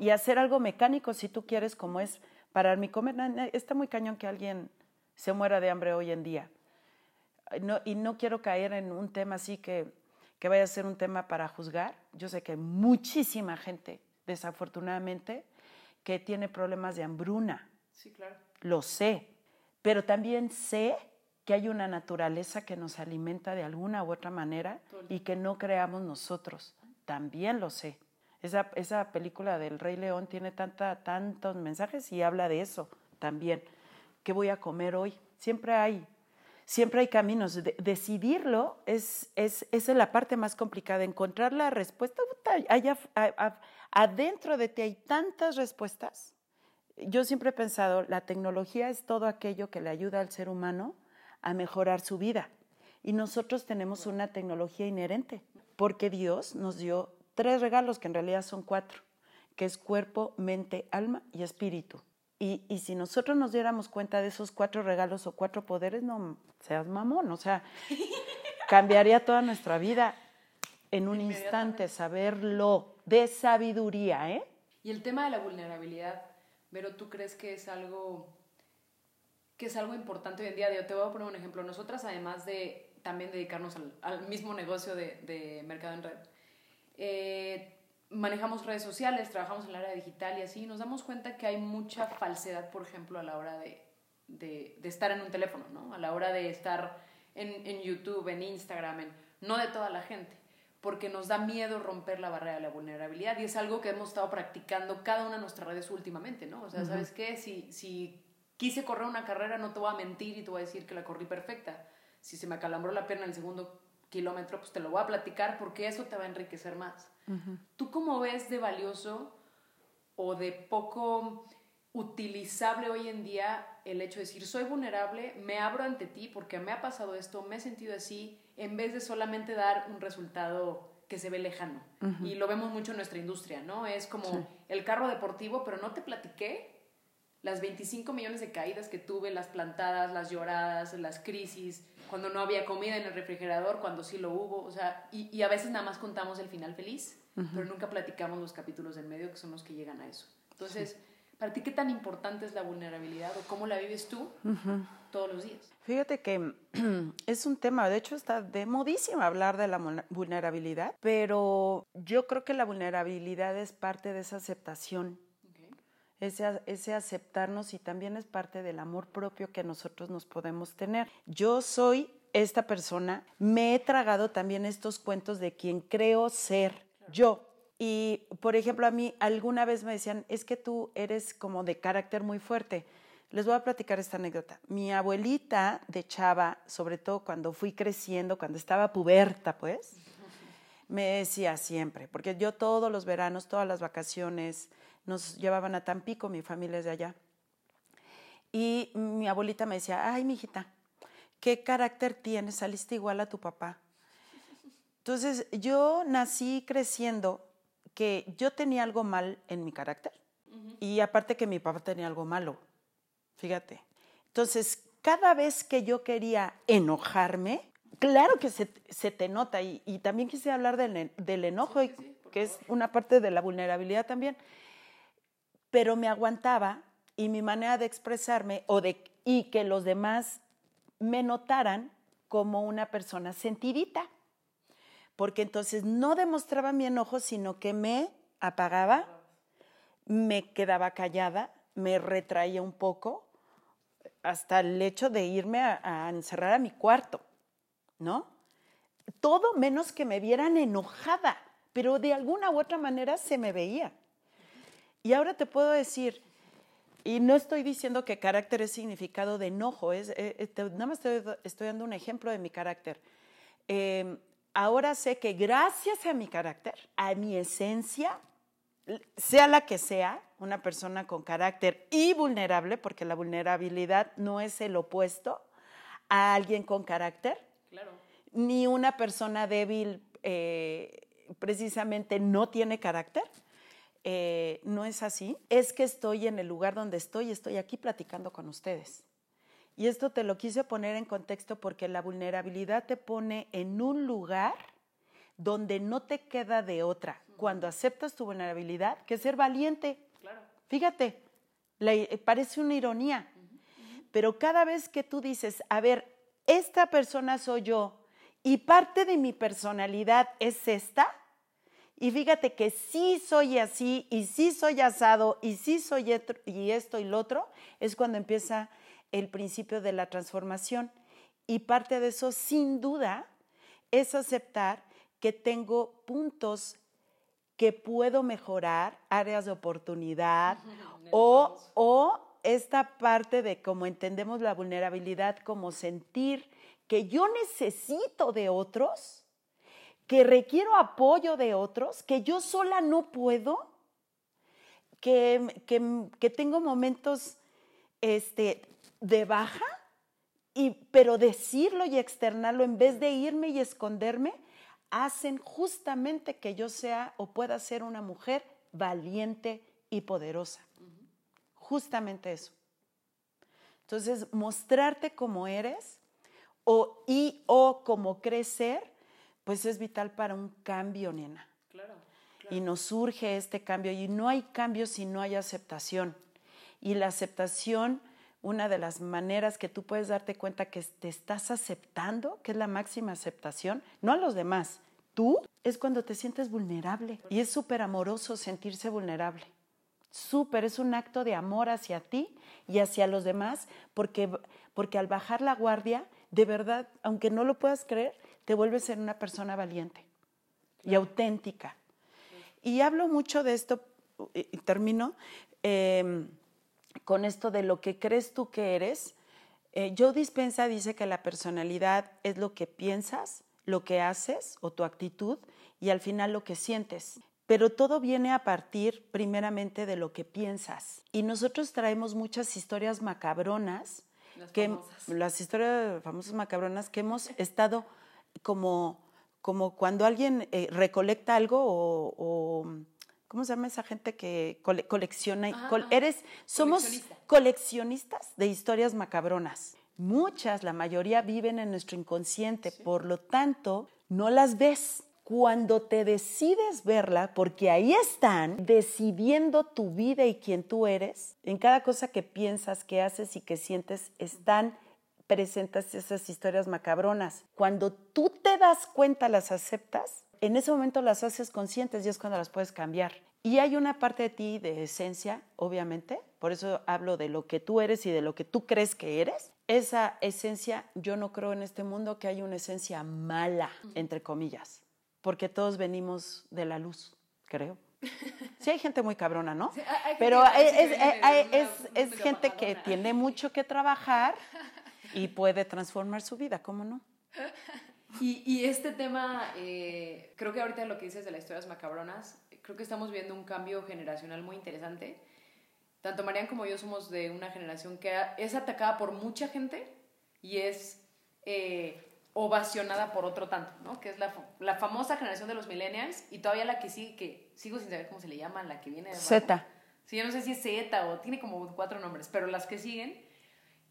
y hacer algo mecánico si tú quieres, como es pararme y comer. Está muy cañón que alguien se muera de hambre hoy en día. No- y no quiero caer en un tema así que, que vaya a ser un tema para juzgar. Yo sé que hay muchísima gente, desafortunadamente, que tiene problemas de hambruna Sí, claro. lo sé, pero también sé que hay una naturaleza que nos alimenta de alguna u otra manera y que no creamos nosotros. También lo sé. Esa, esa película del Rey León tiene tanta, tantos mensajes y habla de eso también. ¿Qué voy a comer hoy? Siempre hay, siempre hay caminos. De- decidirlo es, es, es la parte más complicada. Encontrar la respuesta. allá adentro de ti hay tantas respuestas yo siempre he pensado, la tecnología es todo aquello que le ayuda al ser humano a mejorar su vida. Y nosotros tenemos una tecnología inherente, porque Dios nos dio tres regalos, que en realidad son cuatro, que es cuerpo, mente, alma y espíritu. Y, y si nosotros nos diéramos cuenta de esos cuatro regalos o cuatro poderes, no seas mamón, o sea, cambiaría toda nuestra vida en un instante, saberlo de sabiduría, ¿eh? Y el tema de la vulnerabilidad, pero ¿tú crees que es algo que es algo importante hoy en día? Yo te voy a poner un ejemplo. Nosotras, además de también dedicarnos al, al mismo negocio de, de mercado en red, eh, manejamos redes sociales, trabajamos en el área digital y así, nos damos cuenta que hay mucha falsedad, por ejemplo, a la hora de, de, de estar en un teléfono, ¿no? A la hora de estar en, en YouTube, en Instagram, en, no de toda la gente, porque nos da miedo romper la barrera de la vulnerabilidad y es algo que hemos estado practicando cada una de nuestras redes últimamente, ¿no? O sea, ¿sabes qué? Si, si quise correr una carrera, no te voy a mentir y te voy a decir que la corrí perfecta. Si se me acalambró la pierna en el segundo kilómetro, pues te lo voy a platicar porque eso te va a enriquecer más. ¿Tú cómo ves de valioso o de poco utilizable hoy en día el hecho de decir soy vulnerable, me abro ante ti porque me ha pasado esto, me he sentido así, en vez de solamente dar un resultado que se ve lejano? Y lo vemos mucho en nuestra industria, ¿no? Es como Sí. el carro deportivo, pero no te platiqué las 25 millones de caídas que tuve, las plantadas, las lloradas, las crisis, cuando no había comida en el refrigerador, cuando sí lo hubo, o sea, y, y a veces nada más contamos el final feliz, pero nunca platicamos los capítulos del medio que son los que llegan a eso. Entonces, ¿para ti qué tan importante es la vulnerabilidad o cómo la vives tú todos los días? Fíjate que es un tema, de hecho está de modísima hablar de la vulner- vulnerabilidad, pero yo creo que la vulnerabilidad es parte de esa aceptación, ese, aceptarnos y también es parte del amor propio que nosotros nos podemos tener. Yo soy esta persona, me he tragado también estos cuentos de quien creo ser yo. Y, por ejemplo, a mí alguna vez me decían, es que tú eres como de carácter muy fuerte. Les voy a platicar esta anécdota. Mi abuelita de chava, sobre todo cuando fui creciendo, cuando estaba puberta, pues, me decía siempre, porque yo todos los veranos, todas las vacaciones, nos llevaban a Tampico, mi familia es de allá. Y mi abuelita me decía, ay, mijita, ¿qué carácter tienes? Saliste igual a tu papá. Entonces, yo nací creciendo que yo tenía algo mal en mi carácter y aparte que mi papá tenía algo malo, fíjate. Entonces, cada vez que yo quería enojarme, claro que se, se te nota y, y también quise hablar del, del enojo, y- que es una parte de la vulnerabilidad también, pero me aguantaba y mi manera de expresarme o de, y que los demás me notaran como una persona sentidita porque entonces no demostraba mi enojo, sino que me apagaba, me quedaba callada, me retraía un poco, hasta el hecho de irme a, a encerrar a mi cuarto, ¿no? Todo menos que me vieran enojada, pero de alguna u otra manera se me veía. Y ahora te puedo decir, y no estoy diciendo que carácter es significado de enojo, es, eh, eh, te- nada más estoy, estoy dando un ejemplo de mi carácter. Eh, ahora sé que gracias a mi carácter, a mi esencia, sea la que sea, una persona con carácter y vulnerable, porque la vulnerabilidad no es el opuesto a alguien con carácter, Claro. ni una persona débil eh, precisamente no tiene carácter. Eh, no es así. Es que estoy en el lugar donde estoy, estoy aquí platicando con ustedes. Y esto te lo quise poner en contexto porque la vulnerabilidad te pone en un lugar donde no te queda de otra, cuando aceptas tu vulnerabilidad, que ser valiente. Claro. Fíjate, la- eh, parece una ironía, pero cada vez que tú dices, a ver, esta persona soy yo y parte de mi personalidad es esta, y fíjate que sí soy así y sí soy asado y sí soy etro- y esto y lo otro, es cuando empieza el principio de la transformación. Y parte de eso, sin duda, es aceptar que tengo puntos que puedo mejorar, áreas de oportunidad o, o esta parte de cómo entendemos la vulnerabilidad como sentir que yo necesito de otros, que requiero apoyo de otros, que yo sola no puedo, que, que- tengo momentos este, de baja, y, pero decirlo y externarlo en vez de irme y esconderme, hacen justamente que yo sea o pueda ser una mujer valiente y poderosa. justamente eso. Entonces, mostrarte como eres o, y o como crecer, pues es vital para un cambio, nena. Claro. Y nos surge este cambio y no hay cambio si no hay aceptación. Y la aceptación, una de las maneras que tú puedes darte cuenta que te estás aceptando, que es la máxima aceptación, no a los demás, tú, es cuando te sientes vulnerable. Y es súper amoroso sentirse vulnerable. Súper, es un acto de amor hacia ti y hacia los demás, porque, porque al bajar la guardia, de verdad, aunque no lo puedas creer, te vuelves ser una persona valiente y auténtica. Y hablo mucho de esto, y termino, eh, con esto de lo que crees tú que eres. Eh, Joe Dispensa dice que la personalidad es lo que piensas, lo que haces o tu actitud y al final lo que sientes. Pero todo viene a partir primeramente de lo que piensas. Y nosotros traemos muchas historias macabronas, Las que, famosas. las historias famosas macabronas que hemos estado como, como cuando alguien eh, recolecta algo o, o, ¿cómo se llama esa gente que cole- colecciona? Ajá, col- ajá. eres, somos Coleccionista. coleccionistas de historias macabronas. Muchas, la mayoría viven en nuestro inconsciente, por lo tanto, no las ves. Cuando te decides verla, porque ahí están decidiendo tu vida y quién tú eres, en cada cosa que piensas, que haces y que sientes, están presentes esas historias macabronas. Cuando tú te das cuenta, las aceptas, en ese momento las haces conscientes y es cuando las puedes cambiar. Y hay una parte de ti de esencia, obviamente, por eso hablo de lo que tú eres y de lo que tú crees que eres. Esa esencia, yo no creo en este mundo que hay una esencia mala, entre comillas, porque todos venimos de la luz, creo. Sí hay gente muy cabrona, ¿no? Sí, hay- hay gente Pero es, es- gente que tiene mucho que trabajar y puede transformar su vida, ¿cómo no? Y, y este tema, eh, creo que ahorita lo que dices de las historias macabronas, creo que estamos viendo un cambio generacional muy interesante. Tanto Marian como yo somos de una generación que es atacada por mucha gente y es eh, ovacionada por otro tanto, ¿no? Que es la, la famosa generación de los millennials y todavía la que sigue, que sigo sin saber cómo se le llama, la que viene de. Z. Sí, yo no sé si es Z o tiene como cuatro nombres, pero las que siguen.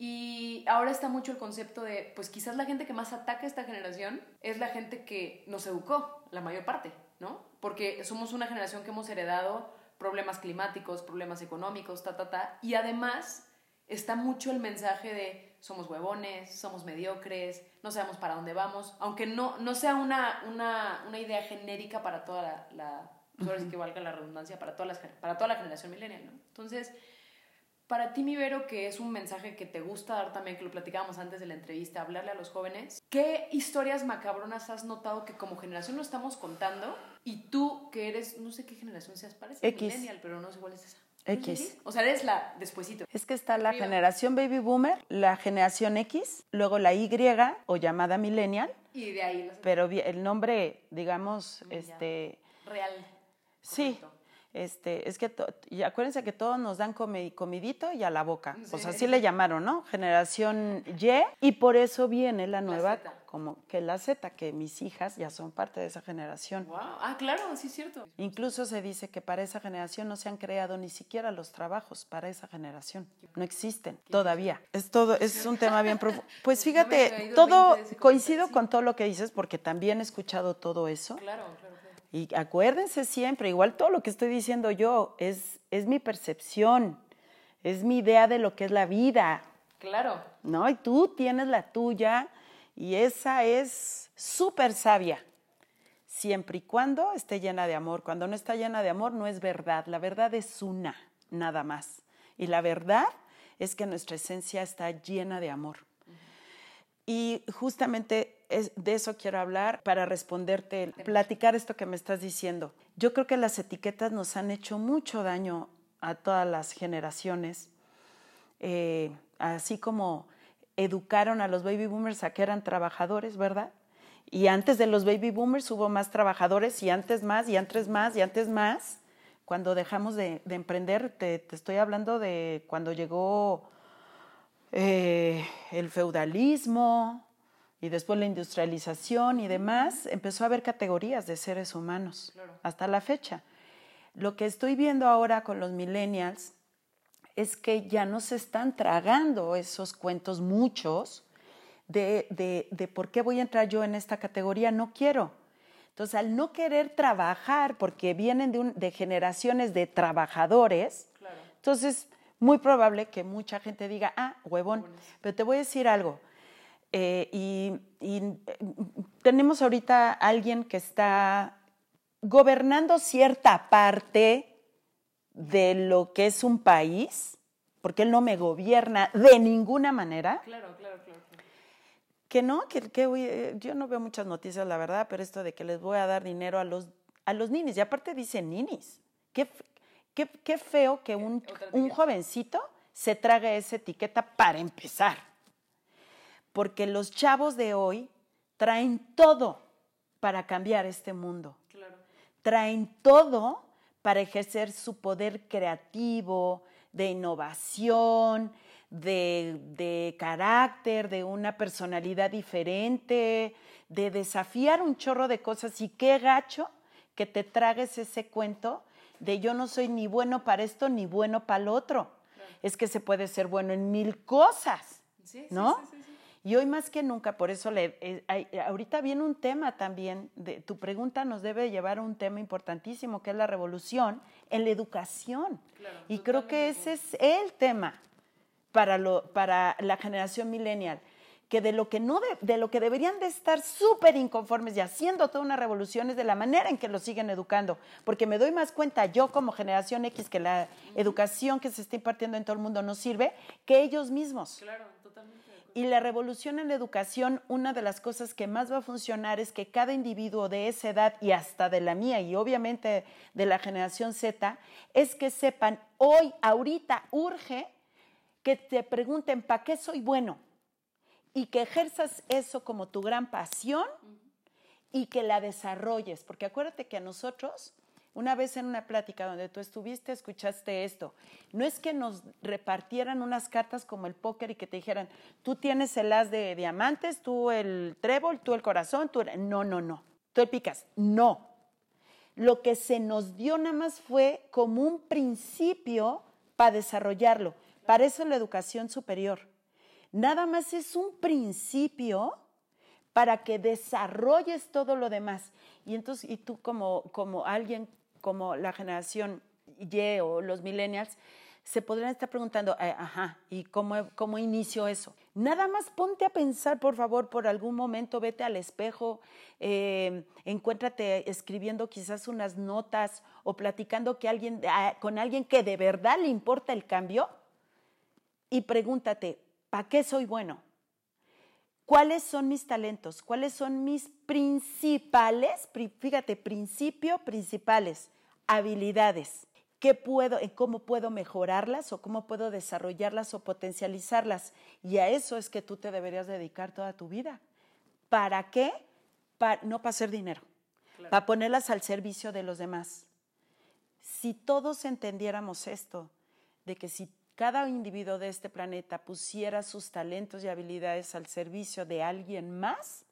Y ahora está mucho el concepto de, pues quizás la gente que más ataca a esta generación es la gente que nos educó, la mayor parte, ¿no? Porque somos una generación que hemos heredado problemas climáticos, problemas económicos, ta, ta, ta. Y además está mucho el mensaje de somos huevones, somos mediocres, no sabemos para dónde vamos, aunque no, no sea una, una, una idea genérica para toda la, la pues que valga la redundancia, para, todas las, para toda la generación millennial, ¿no? Entonces, para ti, mi Vero, que es un mensaje que te gusta dar también, que lo platicábamos antes de la entrevista, hablarle a los jóvenes, ¿qué historias macabronas has notado que como generación no estamos contando? Y tú, que eres, no sé qué generación seas, parece X. millennial, pero no sé cuál es esa. X. O sea, eres la despuesito. Es que está la generación baby boomer, la generación X, luego la Y o llamada millennial, Y de ahí las... pero el nombre, digamos, este, Real. sí. Este, es que to- y acuérdense que todos nos dan comi- comidito y a la boca, o sea, Sí. así le llamaron, ¿no? Generación Y y por eso viene la nueva, Z. como que la Z, que mis hijas ya son parte de esa generación. Wow. Ah, claro, sí es cierto. Incluso se dice que para esa generación no se han creado ni siquiera los trabajos para esa generación. No existen todavía. Es todo, es un tema bien profundo. Pues fíjate, todo 20 de ese coincido sí. con todo lo que dices porque también he escuchado todo eso. Claro, claro. Y acuérdense siempre, igual todo lo que estoy diciendo yo es, es mi percepción, es mi idea de lo que es la vida, Claro. ¿no? Y tú tienes la tuya y esa es súper sabia, siempre y cuando esté llena de amor. Cuando no está llena de amor no es verdad, la verdad es una, nada más. Y la verdad es que nuestra esencia está llena de amor. Y justamente de eso quiero hablar para responderte, platicar esto que me estás diciendo. Yo creo que las etiquetas nos han hecho mucho daño a todas las generaciones eh, así como educaron a los baby boomers a que eran trabajadores, ¿verdad? Y antes de los baby boomers hubo más trabajadores y antes más y antes más y antes más. Cuando dejamos de, de emprender, te, te estoy hablando de cuando llegó eh, el feudalismo y después la industrialización y demás, empezó a haber categorías de seres humanos hasta la fecha. Lo que estoy viendo ahora con los millennials es que ya no se están tragando esos cuentos muchos de, de, de por qué voy a entrar yo en esta categoría, no quiero. Entonces, al no querer trabajar, porque vienen de, un- de generaciones de trabajadores, entonces muy probable que mucha gente diga, ah, huevón, pero te voy a decir algo. Eh, y, y, eh, tenemos ahorita alguien que está gobernando cierta parte de lo que es un país, porque él no me gobierna de ninguna manera. Claro, claro, claro. Que no, que, que eh, yo no veo muchas noticias, la verdad, pero esto de que les voy a dar dinero a los, a los ninis, y aparte dicen ninis. Qué, qué, qué feo que un, un jovencito se trague esa etiqueta para empezar. Porque los chavos de hoy traen todo para cambiar este mundo. Traen todo para ejercer su poder creativo, de innovación, de, de carácter, de una personalidad diferente, de desafiar un chorro de cosas. Y qué gacho que te tragues ese cuento de yo no soy ni bueno para esto ni bueno para lo otro. Es que se puede ser bueno en mil cosas, ¿no? Y hoy más que nunca, por eso le, eh, hay- ahorita viene un tema también, de, tu pregunta nos debe llevar a un tema importantísimo, que es la revolución en la educación. y creo que ese es el tema para, lo, para la generación millennial, que de lo que, no de, de lo que deberían de estar súper inconformes y haciendo toda una revolución es de la manera en que lo siguen educando, porque me doy más cuenta yo como generación X que la educación que se está impartiendo en todo el mundo no sirve que ellos mismos. Claro. Y la revolución en la educación, una de las cosas que más va a funcionar es que cada individuo de esa edad y hasta de la mía y obviamente de la generación Z, es que sepan, hoy, ahorita, urge que te pregunten, ¿para qué soy bueno? Y que ejerzas eso como tu gran pasión y que la desarrolles. Porque acuérdate que a nosotros, una vez en una plática donde tú estuviste, escuchaste esto. No es que nos repartieran unas cartas como el póker y que te dijeran, tú tienes el as de diamantes, tú el trébol, tú el corazón, tú. No, no, no. Tú el picas. No. Lo que se nos dio nada más fue como un principio para desarrollarlo. Para eso la educación superior. Nada más es un principio para que desarrolles todo lo demás. Y entonces, y tú como, como alguien, como la generación Y o los millennials, se podrían estar preguntando, eh, ajá, ¿y cómo, cómo inicio eso? Nada más ponte a pensar, por favor, por algún momento, vete al espejo, eh, encuéntrate escribiendo quizás unas notas o platicando que alguien, ah, con alguien que de verdad le importa el cambio y pregúntate, ¿para qué soy bueno? ¿Cuáles son mis talentos? ¿Cuáles son mis principales, pri- fíjate, principio, principales, habilidades? ¿Qué puedo, en cómo puedo mejorarlas o cómo puedo desarrollarlas o potencializarlas? Y a eso es que tú te deberías dedicar toda tu vida. ¿Para qué? Pa- no para hacer dinero, para ponerlas al servicio de los demás. Si todos entendiéramos esto, de que si cada individuo de este planeta pusiera sus talentos y habilidades al servicio de alguien más,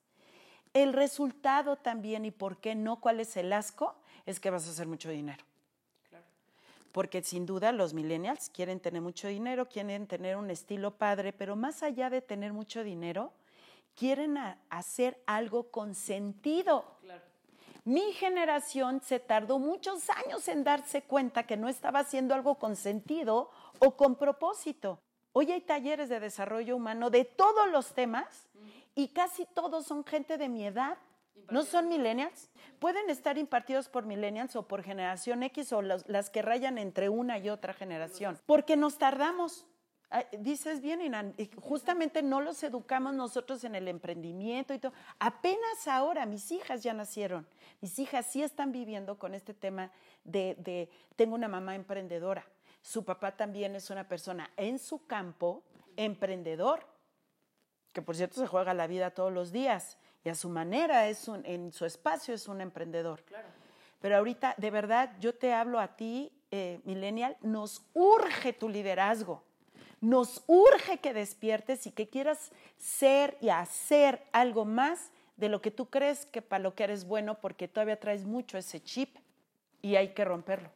el resultado también, y por qué no, cuál es el asco, es que vas a hacer mucho dinero. Porque sin duda los millennials quieren tener mucho dinero, quieren tener un estilo padre, pero más allá de tener mucho dinero, quieren hacer algo con sentido. Mi generación se tardó muchos años en darse cuenta que no estaba haciendo algo con sentido o con propósito. Hoy hay talleres de desarrollo humano de todos los temas y casi todos son gente de mi edad. No son millennials. Pueden estar impartidos por millennials o por generación X o los- las que rayan entre una y otra generación. Porque nos tardamos. Dices bien, Inan, justamente no los educamos nosotros en el emprendimiento y todo. Apenas ahora mis hijas ya nacieron. Mis hijas sí están viviendo con este tema de, de tengo una mamá emprendedora. Su papá también es una persona en su campo emprendedor que por cierto se juega la vida todos los días y a su manera, es un, en su espacio es un emprendedor. Pero ahorita, de verdad, yo te hablo a ti, eh, millennial, nos urge tu liderazgo, nos urge que despiertes y que quieras ser y hacer algo más de lo que tú crees que para lo que eres bueno, porque todavía traes mucho ese chip y hay que romperlo.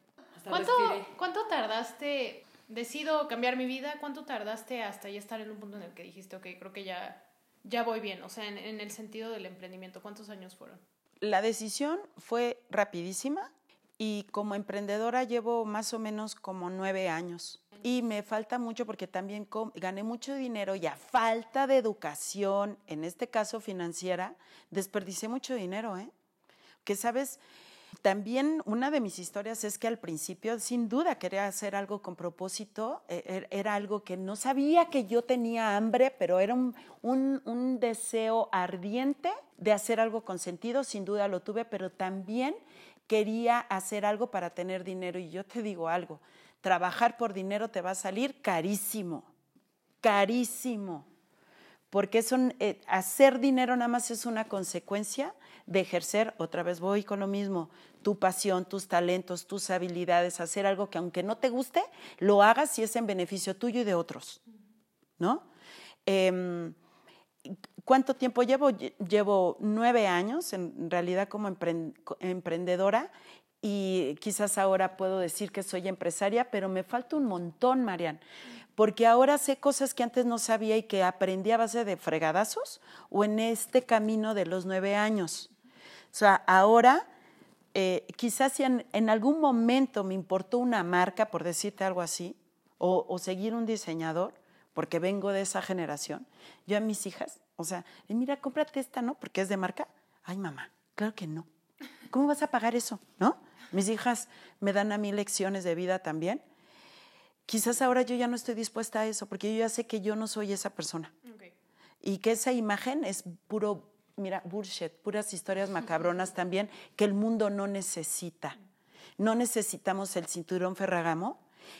¿Cuánto, ¿Cuánto tardaste decido cambiar mi vida, ¿cuánto tardaste hasta ya estar en un punto en el que dijiste, ok, creo que ya, ya voy bien? O sea, en, en el sentido del emprendimiento, ¿cuántos años fueron? La decisión fue rapidísima y como emprendedora llevo más o menos como nueve años. Y me falta mucho porque también gané mucho dinero y a falta de educación, en este caso financiera, desperdicé mucho dinero, ¿eh? Que sabes, también una de mis historias es que al principio sin duda quería hacer algo con propósito, e- er- era algo que no sabía que yo tenía hambre, pero era un, un- deseo ardiente de hacer algo con sentido, sin duda lo tuve, pero también quería hacer algo para tener dinero. Y yo te digo algo, trabajar por dinero te va a salir carísimo, carísimo porque eh, hacer dinero nada más es una consecuencia de ejercer, otra vez voy con lo mismo, tu pasión, tus talentos, tus habilidades, hacer algo que aunque no te guste, lo hagas si es en beneficio tuyo y de otros, ¿no? Em, ¿Cuánto tiempo llevo? Lle- Llevo nueve años en realidad como empren- co- emprendedora y quizás ahora puedo decir que soy empresaria, pero me falta un montón, Marian, porque ahora sé cosas que antes no sabía y que aprendí a base de fregadazos o en este camino de los nueve años. O sea, ahora eh, quizás si en, en algún momento me importó una marca, por decirte algo así, o, o seguir un diseñador, porque vengo de esa generación, yo a mis hijas, o sea, "Eh, mira, cómprate esta, ¿no? Porque es de marca. Ay, mamá, claro que no. ¿Cómo vas a pagar eso? ¿No? Mis hijas me dan a mí lecciones de vida también. Quizás ahora yo ya no estoy dispuesta a eso, porque yo ya sé que yo no soy esa persona y que esa imagen es puro, mira, bullshit, puras historias macabronas también que el mundo no necesita. No necesitamos el cinturón Ferragamo,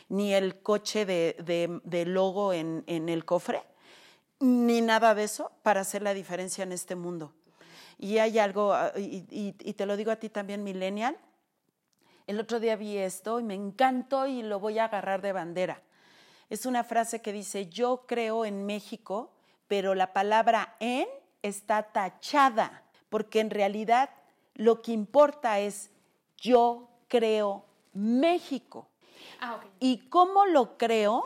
ni el coche de, de- logo en, en el cofre, ni nada de eso para hacer la diferencia en este mundo. Y hay algo, ah, y, y- y te lo digo a ti también, millennial, el otro día vi esto y me encantó y lo voy a agarrar de bandera. Es una frase que dice, yo creo en México, pero la palabra en está tachada, porque en realidad lo que importa es yo creo México. Ah. ¿Y cómo lo creo?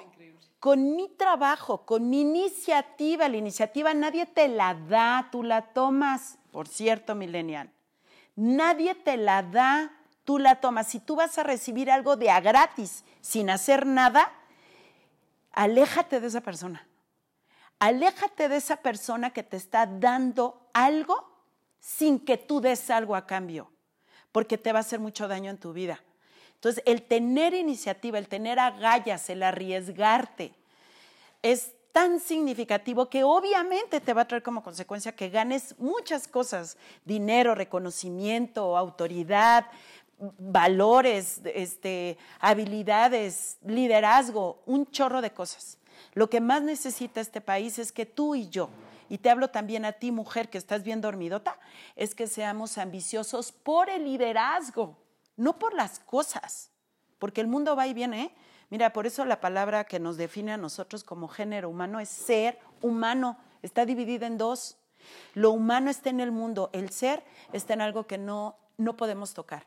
Con mi trabajo, con mi iniciativa. La iniciativa nadie te la da, tú la tomas. Por cierto, millennial, nadie te la da, tú la tomas. Si tú vas a recibir algo de a gratis sin hacer nada, aléjate de esa persona. Aléjate de esa persona que te está dando algo sin que tú des algo a cambio, porque te va a hacer mucho daño en tu vida. Entonces, el tener iniciativa, el tener agallas, el arriesgarte, es tan significativo que obviamente te va a traer como consecuencia que ganes muchas cosas, dinero, reconocimiento, autoridad, valores, este, habilidades, liderazgo, un chorro de cosas. Lo que más necesita este país es que tú y yo, y te hablo también a ti mujer que estás bien dormidota, es que seamos ambiciosos por el liderazgo, no por las cosas, porque el mundo va y viene. ¿eh? Mira, por eso la palabra que nos define a nosotros como género humano es ser humano, está dividida en dos. Lo humano está en el mundo, el ser está en algo que no, no podemos tocar.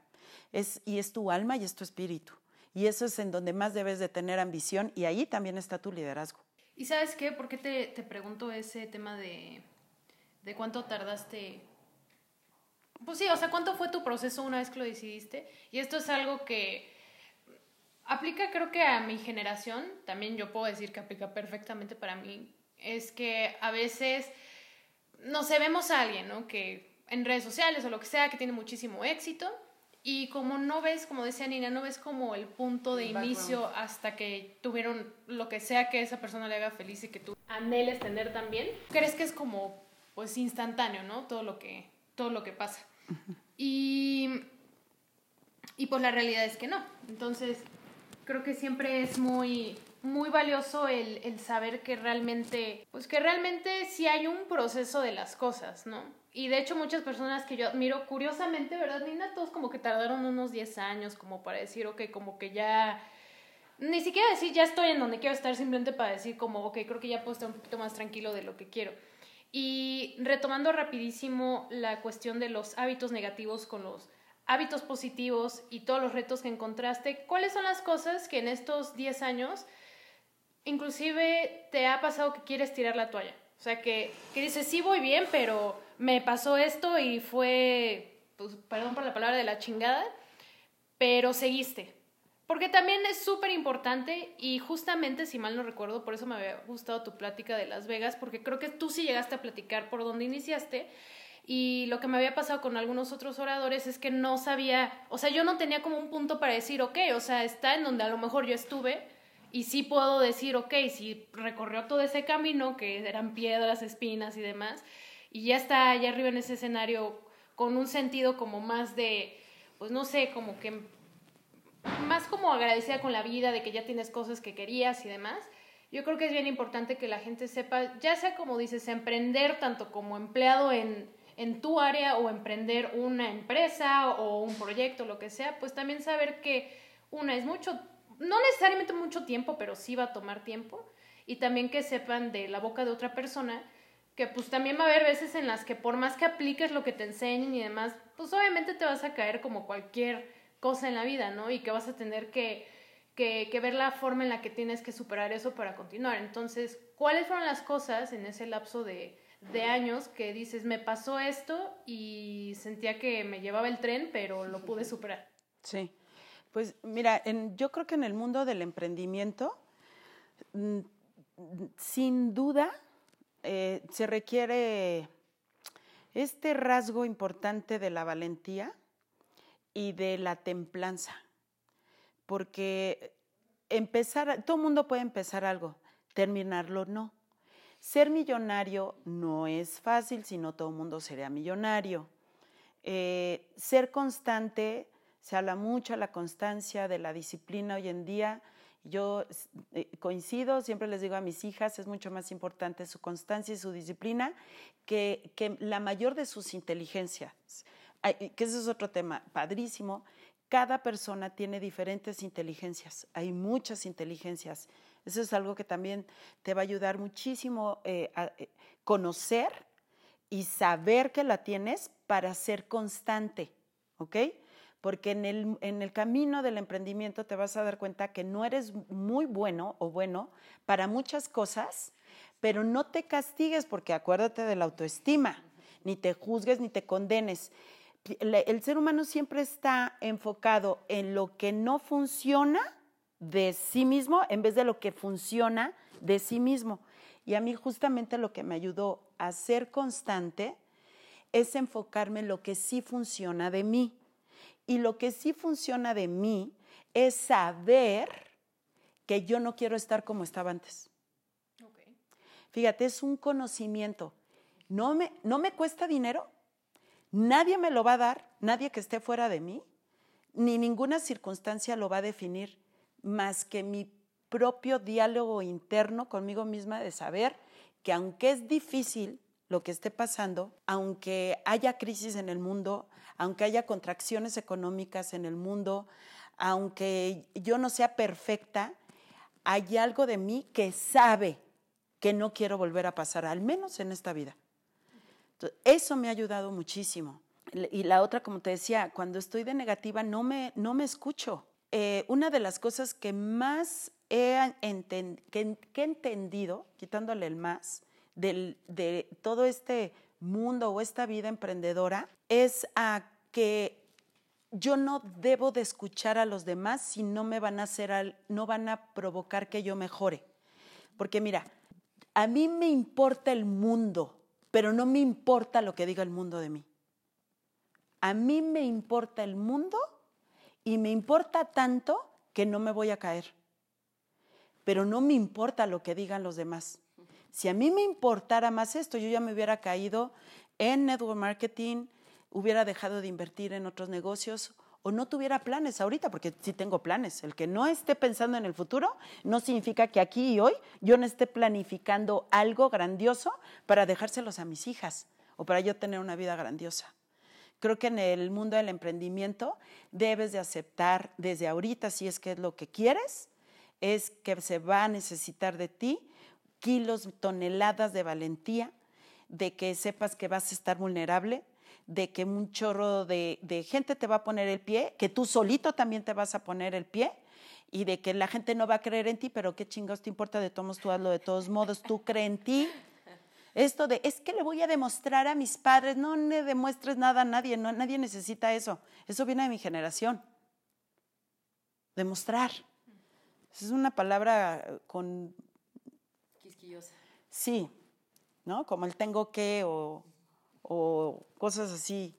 Es, y es tu alma y es tu espíritu. Y eso es en donde más debes de tener ambición y ahí también está tu liderazgo. ¿Y sabes qué? ¿Por qué te, te pregunto ese tema de, de cuánto tardaste? Pues sí, o sea, ¿cuánto fue tu proceso una vez que lo decidiste? Y esto es algo que aplica creo que a mi generación, también yo puedo decir que aplica perfectamente para mí, es que a veces, no sé, vemos a alguien, ¿no? Que en redes sociales o lo que sea, que tiene muchísimo éxito. Y como no ves, como decía Nina, no ves como el punto de inicio hasta que tuvieron lo que sea que esa persona le haga feliz y que tú anheles tener también, crees que es como pues instantáneo, ¿no? Todo lo que, todo lo que pasa. Y, y pues la realidad es que no. Entonces, creo que siempre es muy, muy valioso el, el saber que realmente, pues que realmente sí hay un proceso de las cosas, ¿no? Y de hecho muchas personas que yo admiro, curiosamente, ¿verdad, Nina? Todos como que tardaron unos 10 años como para decir, ok, como que ya... Ni siquiera decir ya estoy en donde quiero estar, simplemente para decir como, ok, creo que ya puedo estar un poquito más tranquilo de lo que quiero. Y retomando rapidísimo la cuestión de los hábitos negativos con los hábitos positivos y todos los retos que encontraste, ¿cuáles son las cosas que en estos 10 años inclusive te ha pasado que quieres tirar la toalla. O sea, que, que dices, sí voy bien, pero me pasó esto y fue, pues, perdón por la palabra de la chingada, pero seguiste. Porque también es súper importante y justamente, si mal no recuerdo, por eso me había gustado tu plática de Las Vegas, porque creo que tú sí llegaste a platicar por dónde iniciaste. Y lo que me había pasado con algunos otros oradores es que no sabía, o sea, yo no tenía como un punto para decir, ok, o sea, está en donde a lo mejor yo estuve y sí puedo decir, ok, si recorrió todo ese camino, que eran piedras, espinas y demás, y ya está allá arriba en ese escenario con un sentido como más de, pues no sé, como que más como agradecida con la vida, de que ya tienes cosas que querías y demás. Yo creo que es bien importante que la gente sepa, ya sea como dices, emprender tanto como empleado en, en tu área o emprender una empresa o un proyecto, lo que sea, pues también saber que una es mucho, no necesariamente mucho tiempo, pero sí va a tomar tiempo. Y también que sepan de la boca de otra persona que pues también va a haber veces en las que por más que apliques lo que te enseñen y demás, pues obviamente te vas a caer como cualquier cosa en la vida, ¿no? Y que vas a tener que, que, que, ver la forma en la que tienes que superar eso para continuar. Entonces, ¿cuáles fueron las cosas en ese lapso de, de años que dices, me pasó esto y sentía que me llevaba el tren, pero lo pude superar? Sí, pues mira, yo creo que en el mundo del emprendimiento, mm, sin duda, eh, se requiere este rasgo importante de la valentía y de la templanza, porque empezar, todo mundo puede empezar algo, terminarlo no. Ser millonario no es fácil, si no todo mundo sería millonario. Eh, ser constante, se habla mucho de la constancia, de la disciplina hoy en día. Yo eh, coincido, siempre les digo a mis hijas, es mucho más importante su constancia y su disciplina que, que la mayor de sus inteligencias que ese es otro tema padrísimo, cada persona tiene diferentes inteligencias, hay muchas inteligencias. Eso es algo que también te va a ayudar muchísimo eh, a eh, conocer y saber que la tienes para ser constante, ¿ok? Porque en el, en el camino del emprendimiento te vas a dar cuenta que no eres muy bueno o bueno para muchas cosas, pero no te castigues porque acuérdate de la autoestima, ni te juzgues ni te condenes el ser humano siempre está enfocado en lo que no funciona de sí mismo en vez de lo que funciona de sí mismo. Y a mí justamente lo que me ayudó a ser constante es enfocarme en lo que sí funciona de mí. Y lo que sí funciona de mí es saber que yo no quiero estar como estaba antes. Fíjate, es un conocimiento. No me, no me cuesta dinero, Nadie me lo va a dar, nadie que esté fuera de mí, ni ninguna circunstancia lo va a definir más que mi propio diálogo interno conmigo misma de saber que aunque es difícil lo que esté pasando, aunque haya crisis en el mundo, aunque haya contracciones económicas en el mundo, aunque yo no sea perfecta, hay algo de mí que sabe que no quiero volver a pasar, al menos en esta vida. Eso me ha ayudado muchísimo. Y la otra, como te decía, cuando estoy de negativa no me, no me escucho. Eh, una de las cosas que más he, entendido, quitándole el más, de todo este mundo o esta vida emprendedora, es a que yo no debo de escuchar a los demás si no me van a hacer, no van a provocar que yo mejore. Porque mira, a mí me importa el mundo, pero no me importa lo que diga el mundo de mí. A mí me importa el mundo y me importa tanto que no me voy a caer. Pero no me importa lo que digan los demás. Si a mí me importara más esto, yo ya me hubiera caído en network marketing, hubiera dejado de invertir en otros negocios o no tuviera planes ahorita, porque sí tengo planes. El que no esté pensando en el futuro no significa que aquí y hoy yo no esté planificando algo grandioso para dejárselos a mis hijas o para yo tener una vida grandiosa. Creo que en el mundo del emprendimiento debes de aceptar desde ahorita, si es que es lo que quieres, es que se va a necesitar de ti kilos, toneladas de valentía, de que sepas que vas a estar vulnerable, de que un chorro de, gente te va a poner el pie, que tú solito también te vas a poner el pie y de que la gente no va a creer en ti, pero qué chingados te importa, de todos tú hazlo de todos modos, tú cree en ti. Esto de, es que le voy a demostrar a mis padres, no le demuestres nada a nadie, no, nadie necesita eso. Eso viene de mi generación. Demostrar. Es una palabra con... Quisquillosa. Sí, ¿no? Como el tengo que o, o cosas así.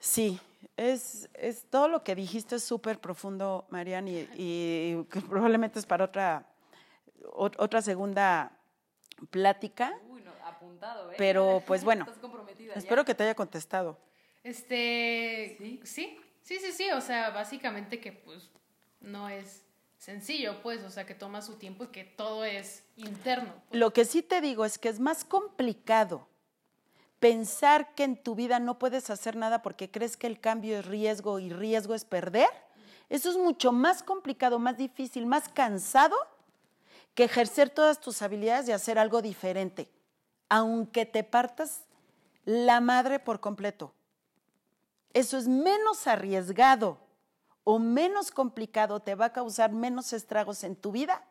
Sí, es, es todo lo que dijiste es súper profundo, Marian, y, y que probablemente es para otra, ot- otra segunda plática. Uy, no, apuntado, ¿eh? Pero, pues, bueno, Estás comprometida. ya. Espero que te haya contestado. Este, ¿Sí? sí, sí, sí, sí, o sea, básicamente que pues no es sencillo, pues, o sea, que toma su tiempo y que todo es interno. pues. Lo que sí te digo es que es más complicado pensar que en tu vida no puedes hacer nada porque crees que el cambio es riesgo y riesgo es perder. Eso es mucho más complicado, más difícil, más cansado que ejercer todas tus habilidades y hacer algo diferente, aunque te partas la madre por completo. Eso es menos arriesgado o menos complicado, te va a causar menos estragos en tu vida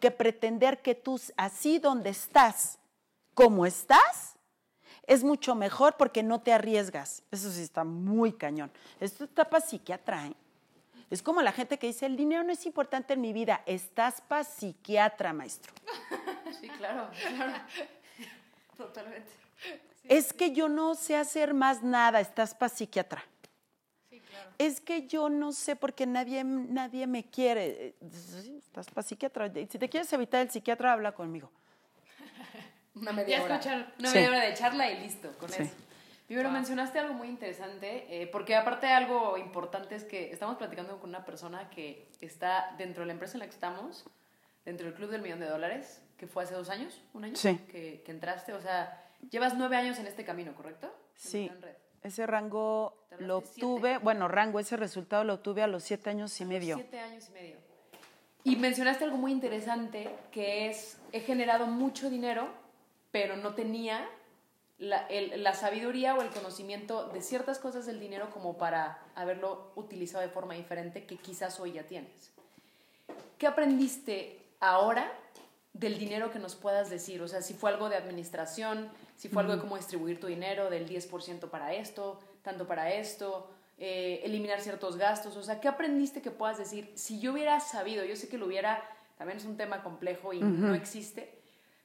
que pretender que tú así donde estás, como estás, es mucho mejor porque no te arriesgas. Eso sí está muy cañón. Esto está para psiquiatra. ¿eh? Es como la gente que dice, el dinero no es importante en mi vida. Estás para psiquiatra, maestro. Sí, claro, claro. Totalmente. es que yo no sé hacer más nada. Estás para psiquiatra. Es que yo no sé porque nadie, nadie me quiere. Estás para psiquiatra. Si te quieres evitar el psiquiatra, habla conmigo. Una media Ya hora. escucharon. Una Sí. media hora de charla y listo, con Sí. eso. Primero, mencionaste algo muy interesante, eh, porque aparte algo importante es que estamos platicando con una persona que está dentro de la empresa en la que estamos, dentro del Club del Millón de Dólares, que fue hace dos años, un año, Sí. que, que entraste. O sea, llevas nueve años en este camino, ¿correcto? Sí, Red. Ese rango Tardaste lo siete. obtuve, bueno, rango, ese resultado lo obtuve a los siete años y medio. Siete años y medio. Y mencionaste algo muy interesante, que es, he generado mucho dinero, pero no tenía la, el- la sabiduría o el conocimiento de ciertas cosas del dinero como para haberlo utilizado de forma diferente que quizás hoy ya tienes. ¿Qué aprendiste ahora del dinero que nos puedas decir? O sea, si fue algo de administración, si fue algo de cómo distribuir tu dinero, del 10% para esto, tanto para esto, eh, eliminar ciertos gastos. O sea, ¿qué aprendiste que puedas decir? Si yo hubiera sabido, yo sé que lo hubiera, también es un tema complejo y no existe,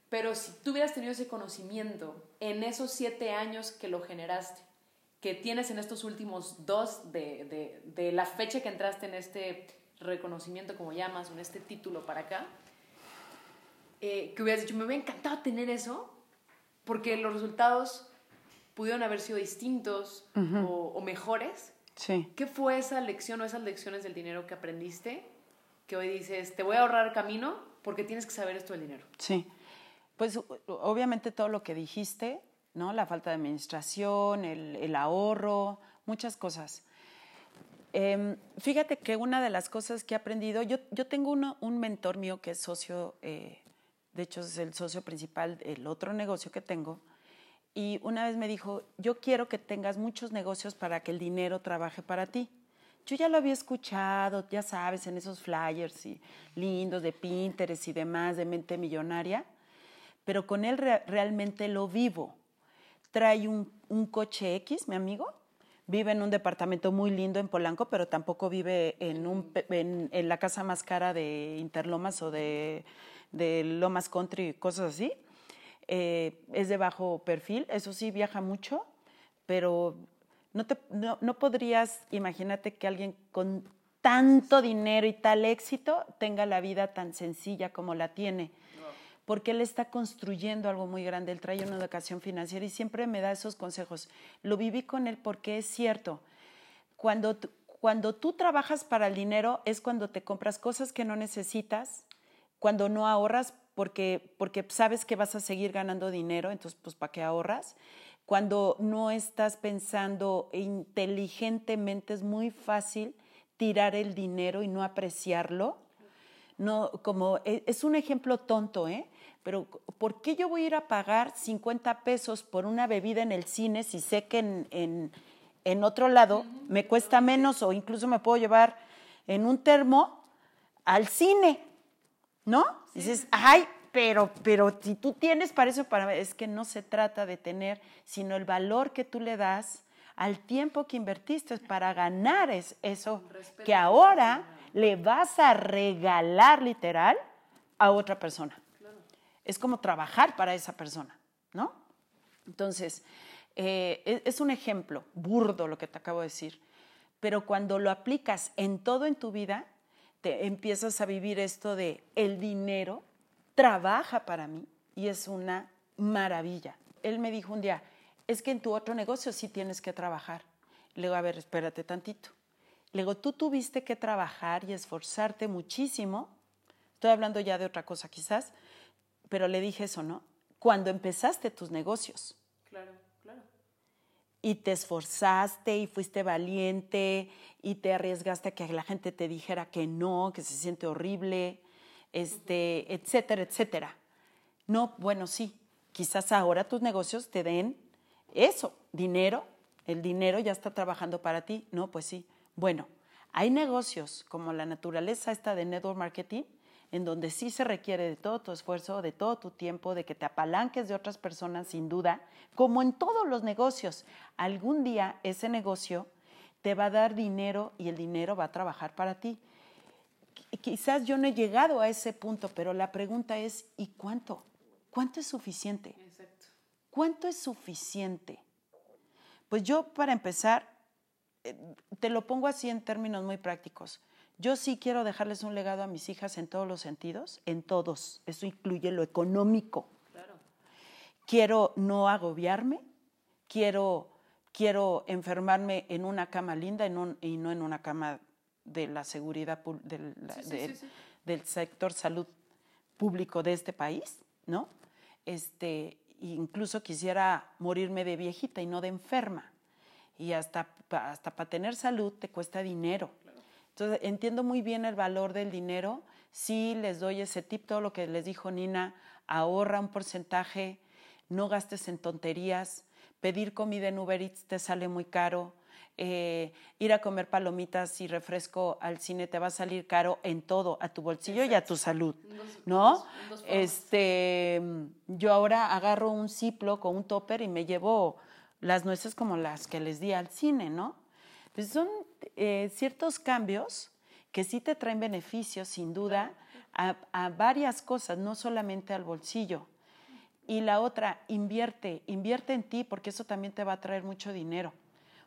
pero si tú hubieras tenido ese conocimiento en esos siete años que lo generaste, que tienes en estos últimos dos de, de, de la fecha que entraste en este reconocimiento, como llamas, en este título para acá, eh, que hubieras dicho, me hubiera encantado tener eso, porque los resultados pudieron haber sido distintos o, o mejores. Sí. ¿Qué fue esa lección o esas lecciones del dinero que aprendiste que hoy dices, te voy a ahorrar camino porque tienes que saber esto del dinero? Sí, pues obviamente todo lo que dijiste, ¿no? La falta de administración, el, el ahorro, muchas cosas. Em, fíjate que una de las cosas que he aprendido, yo, yo tengo uno- un mentor mío que es socio, eh, de hecho es el socio principal del otro negocio que tengo, y una vez me dijo, yo quiero que tengas muchos negocios para que el dinero trabaje para ti. Yo ya lo había escuchado, ya sabes, en esos flyers y lindos de Pinterest y demás, de mente millonaria, pero con él re- realmente lo vivo. Trae un, un coche X, mi amigo, vive en un departamento muy lindo en Polanco, pero tampoco vive en, un, en la casa más cara de Interlomas o de, de Lomas Country, cosas así. Eh, es de bajo perfil, eso sí, viaja mucho, pero no, te, no, no podrías, imagínate que alguien con tanto dinero y tal éxito tenga la vida tan sencilla como la tiene. Porque él está construyendo algo muy grande, él trae una educación financiera y siempre me da esos consejos. Lo viví con él porque es cierto. Cuando, cuando tú trabajas para el dinero es cuando te compras cosas que no necesitas, cuando no ahorras porque, porque sabes que vas a seguir ganando dinero, entonces pues ¿para qué ahorras? Cuando no estás pensando inteligentemente es muy fácil tirar el dinero y no apreciarlo. No, como e- es un ejemplo tonto, ¿eh? Pero ¿por qué yo voy a ir a pagar 50 pesos por una bebida en el cine si sé que en, en, en otro lado me cuesta menos o incluso me puedo llevar en un termo al cine, ¿no? Dices, ay, pero, pero si tú tienes para eso, para es que no se trata de tener, sino el valor que tú le das al tiempo que invertiste para ganar es eso que ahora le vas a regalar literal a otra persona. Es como trabajar para esa persona, ¿no? Entonces, eh, es, es un ejemplo burdo lo que te acabo de decir, pero cuando lo aplicas en todo en tu vida, empiezas a vivir esto de el dinero trabaja para mí y es una maravilla. Él me dijo un día, es que en tu otro negocio sí tienes que trabajar. Le a ver, espérate tantito. Le digo, tú tuviste que trabajar y esforzarte muchísimo. Estoy hablando ya de otra cosa quizás, pero le dije eso, ¿no? Cuando empezaste tus negocios. Y te esforzaste y fuiste valiente y te arriesgaste a que la gente te dijera que no, que se siente horrible, este, etcétera, etcétera. No, bueno, sí, quizás ahora tus negocios te den eso, dinero, el dinero ya está trabajando para ti. No, pues sí. Bueno, hay negocios como la naturaleza esta de network marketing, en donde sí se requiere de todo tu esfuerzo, de todo tu tiempo, de que te apalanques de otras personas, sin duda, como en todos los negocios. Algún día ese negocio te va a dar dinero y el dinero va a trabajar para ti. Quizás yo no he llegado a ese punto, pero la pregunta es, ¿y cuánto? ¿Cuánto es suficiente? Exacto. ¿Cuánto es suficiente? Pues yo, para empezar, eh, te lo pongo así en términos muy prácticos. Yo sí quiero dejarles un legado a mis hijas en todos los sentidos, en todos. Eso incluye lo económico. Claro. Quiero no agobiarme, quiero, quiero enfermarme en una cama linda en un- y no en una cama de la seguridad del, la- Sí, sí, del- sí, sí. del sector salud público de este país, ¿no? Este, incluso quisiera morirme de viejita y no de enferma. Y hasta, hasta para tener salud te cuesta dinero. Entonces, entiendo muy bien el valor del dinero. Sí les doy ese tip, todo lo que les dijo Nina, ahorra un porcentaje, no gastes en tonterías, pedir comida en Uber Eats te sale muy caro, eh, ir a comer palomitas y refresco al cine te va a salir caro en todo, a tu bolsillo y a tu salud, ¿no? dos. Este, yo ahora agarro un ciplo con un topper y me llevo las nueces como las que les di al cine, ¿no? Pues son eh, ciertos cambios que sí te traen beneficios, sin duda, a, a varias cosas, no solamente al bolsillo. Y la otra, invierte, invierte en ti porque eso también te va a traer mucho dinero.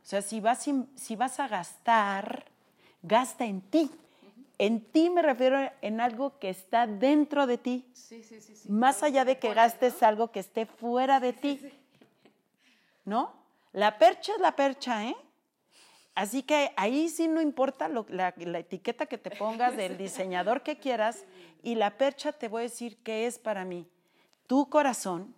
O sea, si vas, si vas a gastar, gasta en ti. En ti me refiero en algo que está dentro de ti, Sí, sí, sí, sí. más allá de que gastes algo que esté fuera de ti. ¿No? La percha es la percha, ¿eh? Así que ahí sí no importa la, etiqueta que te pongas del diseñador que quieras y la percha te voy a decir qué es para mí. Tu corazón,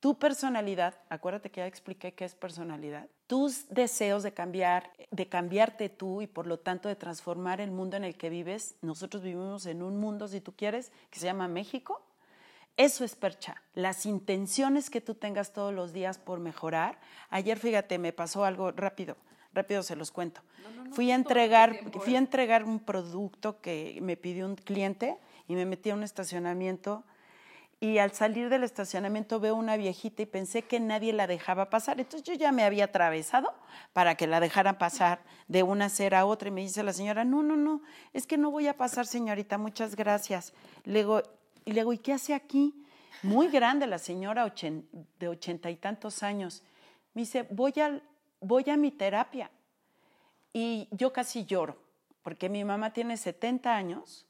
tu personalidad, acuérdate que ya expliqué qué es personalidad, tus deseos de cambiar, de cambiarte tú y por lo tanto de transformar el mundo en el que vives. Nosotros vivimos en un mundo, si tú quieres, que se llama México. Eso es percha. Las intenciones que tú tengas todos los días por mejorar. Ayer, fíjate, me pasó algo rápido, rápido se los cuento. fui a entregar, fui a entregar un producto que me pidió un cliente y me metí a un estacionamiento y al salir del estacionamiento veo una viejita y pensé que nadie la dejaba pasar. Entonces yo ya me había atravesado para que la dejaran pasar de una acera a otra y me dice la señora, no, no, no, es que no voy a pasar señorita, muchas gracias. Le digo, y le digo, ¿y qué hace aquí? Muy grande la señora, ochen- de ochenta y tantos años. Me dice, voy, al, voy a mi terapia. Y yo casi lloro, porque mi mamá tiene 70 años,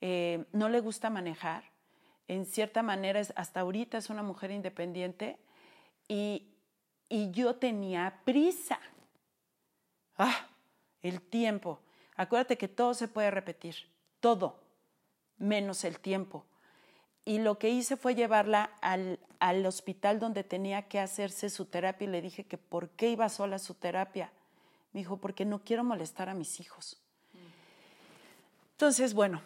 eh, no le gusta manejar, en cierta manera hasta ahorita es una mujer independiente y, y yo tenía prisa. Ah, el tiempo. Acuérdate que todo se puede repetir, todo, menos el tiempo. Y lo que hice fue llevarla al, al hospital donde tenía que hacerse su terapia y le dije que por qué iba sola a su terapia. Me dijo, porque no quiero molestar a mis hijos. Entonces, bueno,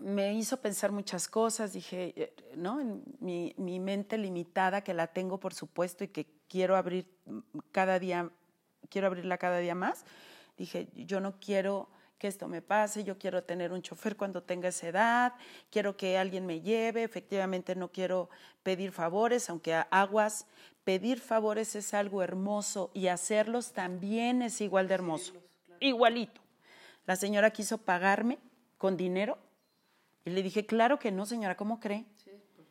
me hizo pensar muchas cosas, dije, eh, ¿no? Mi, mi mente limitada, que la tengo por supuesto y que quiero abrir cada día, quiero abrirla cada día más, dije, yo no quiero que esto me pase, yo quiero tener un chofer cuando tenga esa edad, quiero que alguien me lleve, efectivamente no quiero pedir favores, aunque aguas, pedir favores es algo hermoso y hacerlos también es igual de hermoso, igualito. La señora quiso pagarme con dinero y le dije, claro que no, señora, ¿cómo cree?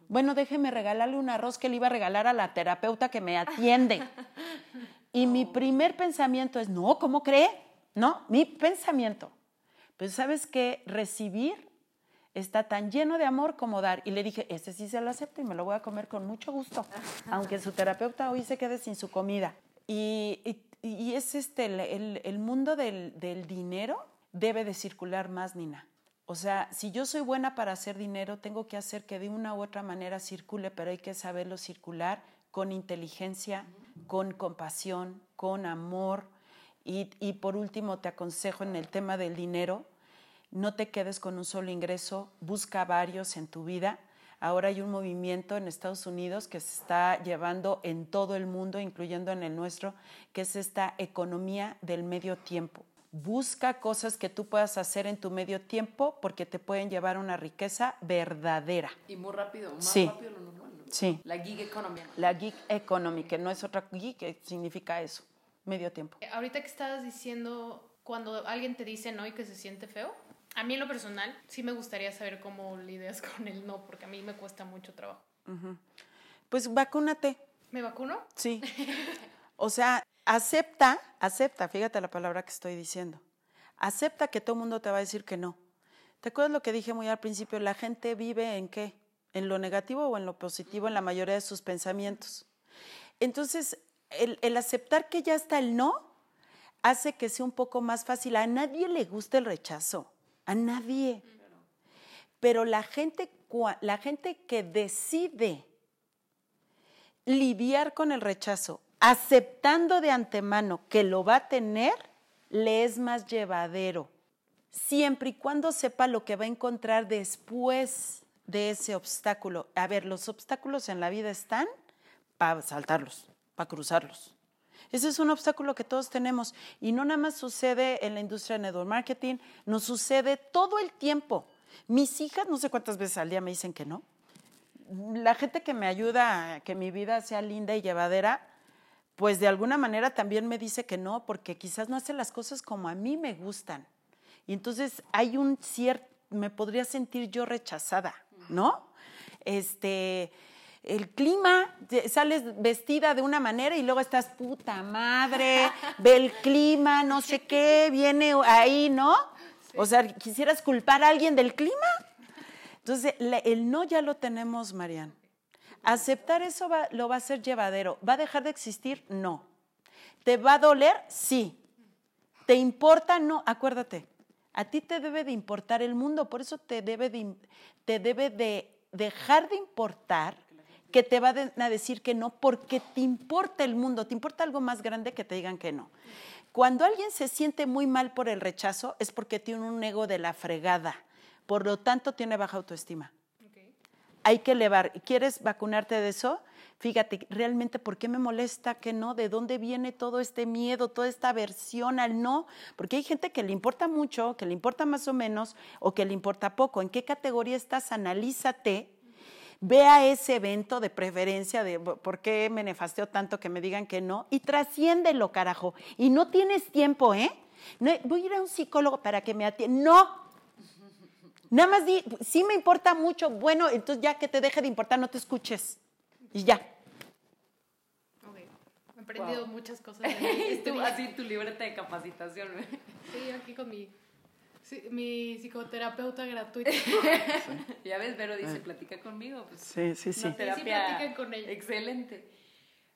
Bueno, déjeme regalarle un arroz que le iba a regalar a la terapeuta que me atiende. Y mi primer pensamiento es, no, ¿cómo cree? No, mi pensamiento. Pues sabes que recibir está tan lleno de amor como dar. Y le dije, este sí se lo acepto y me lo voy a comer con mucho gusto, aunque su terapeuta hoy se quede sin su comida. Y, y, y es este, el, el, el mundo del, del dinero debe de circular más, Nina. O sea, si yo soy buena para hacer dinero, tengo que hacer que de una u otra manera circule, pero hay que saberlo circular con inteligencia, con compasión, con amor. Y, y, por último, te aconsejo en el tema del dinero, no te quedes con un solo ingreso, busca varios en tu vida. Ahora hay un movimiento en Estados Unidos que se está llevando en todo el mundo, incluyendo en el nuestro, que es esta economía del medio tiempo. Busca cosas que tú puedas hacer en tu medio tiempo porque te pueden llevar a una riqueza verdadera. Y muy rápido, más sí. rápido de lo normal. ¿no? Sí. La gig economy. La gig economy, que no es otra gig, que significa eso, medio tiempo. Ahorita que estabas diciendo cuando alguien te dice no y que se siente feo, a mí en lo personal sí me gustaría saber cómo lidias con el no, porque a mí me cuesta mucho trabajo. Uh -huh. Pues vacúnate. ¿Me vacuno? Sí. O sea, acepta, acepta, fíjate la palabra que estoy diciendo. Acepta que todo el mundo te va a decir que no. ¿Te acuerdas lo que dije muy al principio? La gente vive en qué? ¿En lo negativo o en lo positivo en la mayoría de sus pensamientos? Entonces, el, aceptar que ya está el no hace que sea un poco más fácil. A nadie le gusta el rechazo, a nadie. Pero la gente, la gente que decide lidiar con el rechazo, aceptando de antemano que lo va a tener, le es más llevadero, siempre y cuando sepa lo que va a encontrar después de ese obstáculo. A ver, los obstáculos en la vida están para saltarlos, para cruzarlos. Ese es un obstáculo que todos tenemos y no nada más sucede en la industria de network marketing, nos sucede todo el tiempo. Mis hijas, no sé cuántas veces al día me dicen que no. La gente que me ayuda a que mi vida sea linda y llevadera, pues de alguna manera también me dice que no, porque quizás no hace las cosas como a mí me gustan. Y entonces hay un cierto, me podría sentir yo rechazada, ¿no? Este, el clima, sales vestida de una manera y luego estás puta madre, ve el clima, no sé qué, viene ahí, ¿no? Sí. O sea, ¿quisieras culpar a alguien del clima? Entonces, el no ya lo tenemos, Marian. ¿Aceptar eso va, lo va a hacer llevadero? ¿Va a dejar de existir? No. ¿Te va a doler? Sí. ¿Te importa? No. Acuérdate, a ti te debe de importar el mundo, por eso te debe de, te debe de dejar de importar que te va a decir que no, porque te importa el mundo, te importa algo más grande que te digan que no. Cuando alguien se siente muy mal por el rechazo es porque tiene un ego de la fregada, por lo tanto tiene baja autoestima hay que elevar. ¿Quieres vacunarte de eso? Fíjate, realmente, ¿por qué me molesta que no? ¿De dónde viene todo este miedo, toda esta aversión al no? Porque hay gente que le importa mucho, que le importa más o menos, o que le importa poco. ¿En qué categoría estás? Analízate. Ve a ese evento de preferencia de por qué me nefasteo tanto que me digan que no y trasciéndelo, carajo. Y no tienes tiempo, ¿eh? No, voy a ir a un psicólogo para que me atienda. No, Nada más di, sí me importa mucho, bueno, entonces ya que te deje de importar, no te escuches. Y ya. Ok. He aprendido wow. muchas cosas. De así tu libreta de capacitación. Sí, aquí con mi, sí, mi psicoterapeuta gratuita. ya ves, Vero dice, platica conmigo. Pues, sí, sí, sí. Una terapia sí, platican con ella. Excelente.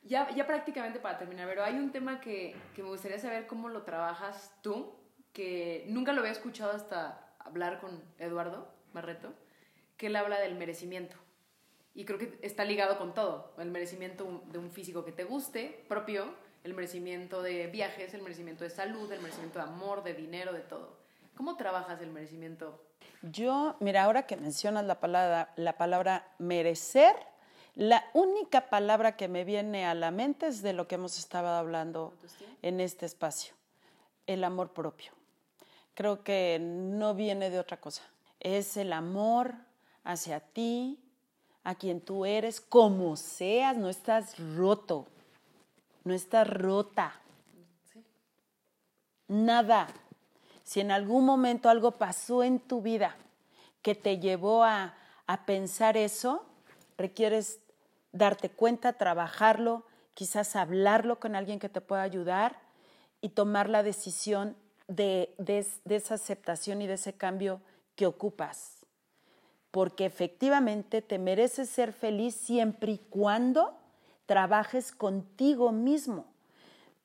Ya, ya prácticamente para terminar, Vero, hay un tema que, que me gustaría saber cómo lo trabajas tú, que nunca lo había escuchado hasta hablar con Eduardo Barreto, que él habla del merecimiento. Y creo que está ligado con todo. El merecimiento de un físico que te guste, propio, el merecimiento de viajes, el merecimiento de salud, el merecimiento de amor, de dinero, de todo. ¿Cómo trabajas el merecimiento? Yo, mira, ahora que mencionas la palabra, la palabra merecer, la única palabra que me viene a la mente es de lo que hemos estado hablando en este espacio, el amor propio creo que no viene de otra cosa. Es el amor hacia ti, a quien tú eres, como seas, no estás roto, no estás rota. Nada. Si en algún momento algo pasó en tu vida que te llevó a, a pensar eso, requieres darte cuenta, trabajarlo, quizás hablarlo con alguien que te pueda ayudar y tomar la decisión de, de, de esa aceptación y de ese cambio que ocupas. Porque efectivamente te mereces ser feliz siempre y cuando trabajes contigo mismo.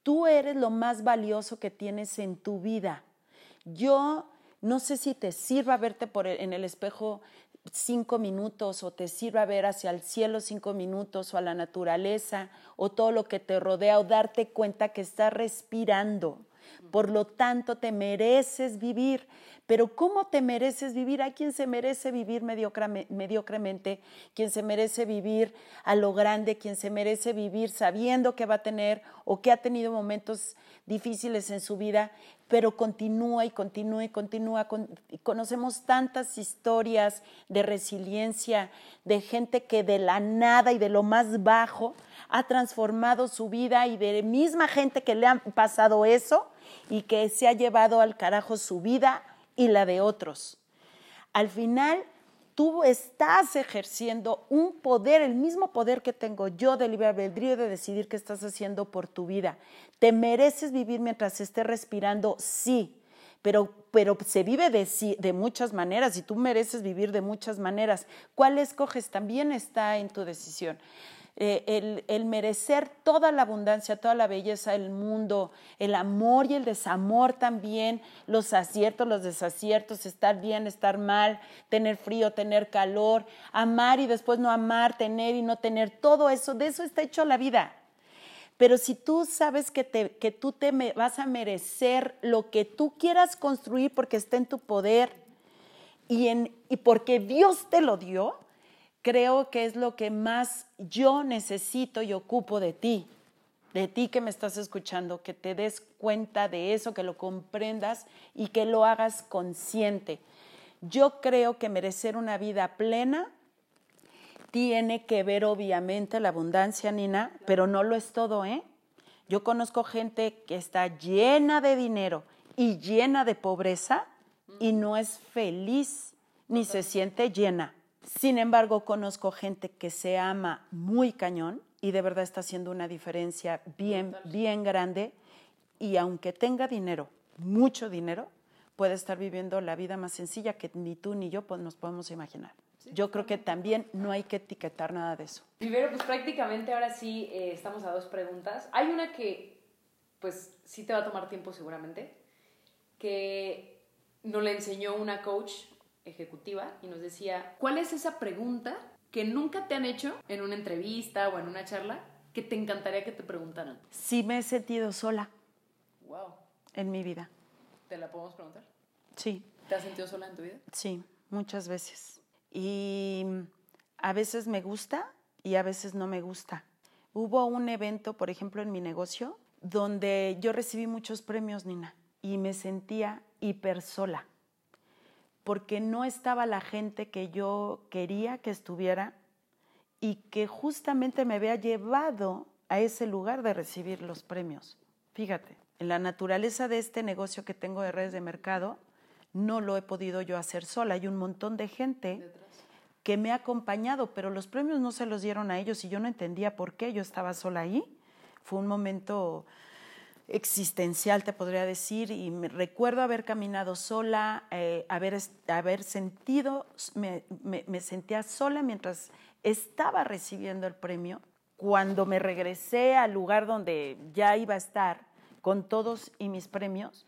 Tú eres lo más valioso que tienes en tu vida. Yo no sé si te sirva verte por el, en el espejo cinco minutos o te sirva ver hacia el cielo cinco minutos o a la naturaleza o todo lo que te rodea o darte cuenta que estás respirando. Por lo tanto, te mereces vivir. Pero ¿cómo te mereces vivir? Hay quien se merece vivir mediocremente, quien se merece vivir a lo grande, quien se merece vivir sabiendo que va a tener o que ha tenido momentos difíciles en su vida, pero continúa y continúa y continúa. Conocemos tantas historias de resiliencia, de gente que de la nada y de lo más bajo ha transformado su vida y de misma gente que le ha pasado eso y que se ha llevado al carajo su vida y la de otros. Al final, tú estás ejerciendo un poder, el mismo poder que tengo yo de libre albedrío de decidir qué estás haciendo por tu vida. ¿Te mereces vivir mientras estés respirando? Sí, pero, pero se vive de, de muchas maneras y tú mereces vivir de muchas maneras. ¿Cuál escoges? También está en tu decisión. Eh, el, el, merecer toda la abundancia, toda la belleza del mundo, el amor y el desamor también, los aciertos, los desaciertos, estar bien, estar mal, tener frío, tener calor, amar y después no amar, tener y no tener, todo eso, de eso está hecho la vida. Pero si tú sabes que, te, que tú te vas a merecer lo que tú quieras construir porque está en tu poder y, en, y porque Dios te lo dio, creo que es lo que más yo necesito y ocupo de ti, de ti que me estás escuchando, que te des cuenta de eso, que lo comprendas y que lo hagas consciente. Yo creo que merecer una vida plena tiene que ver obviamente la abundancia, Nina, pero no lo es todo, ¿eh? Yo conozco gente que está llena de dinero y llena de pobreza y no es feliz ni se siente llena. Sin embargo, conozco gente que se ama muy cañón y de verdad está haciendo una diferencia bien, bien grande. Y aunque tenga dinero, mucho dinero, puede estar viviendo la vida más sencilla que ni tú ni yo nos podemos imaginar. Yo creo que también no hay que etiquetar nada de eso. Primero, pues prácticamente ahora sí eh, estamos a dos preguntas. Hay una que, pues sí te va a tomar tiempo seguramente, que nos le enseñó una coach ejecutiva y nos decía, ¿cuál es esa pregunta que nunca te han hecho en una entrevista o en una charla que te encantaría que te preguntaran? Sí me he sentido sola. Wow. En mi vida. ¿Te la podemos preguntar? Sí. ¿Te has sentido sola en tu vida? Sí, muchas veces. Y a veces me gusta y a veces no me gusta. Hubo un evento, por ejemplo, en mi negocio, donde yo recibí muchos premios, Nina, y me sentía hiper sola porque no estaba la gente que yo quería que estuviera y que justamente me había llevado a ese lugar de recibir los premios. Fíjate, en la naturaleza de este negocio que tengo de redes de mercado, no lo he podido yo hacer sola. Hay un montón de gente que me ha acompañado, pero los premios no se los dieron a ellos y yo no entendía por qué yo estaba sola ahí. Fue un momento existencial, te podría decir, y me recuerdo haber caminado sola, eh, haber, haber sentido, me, me, sentía sola mientras estaba recibiendo el premio. Cuando me regresé al lugar donde ya iba a estar con todos y mis premios,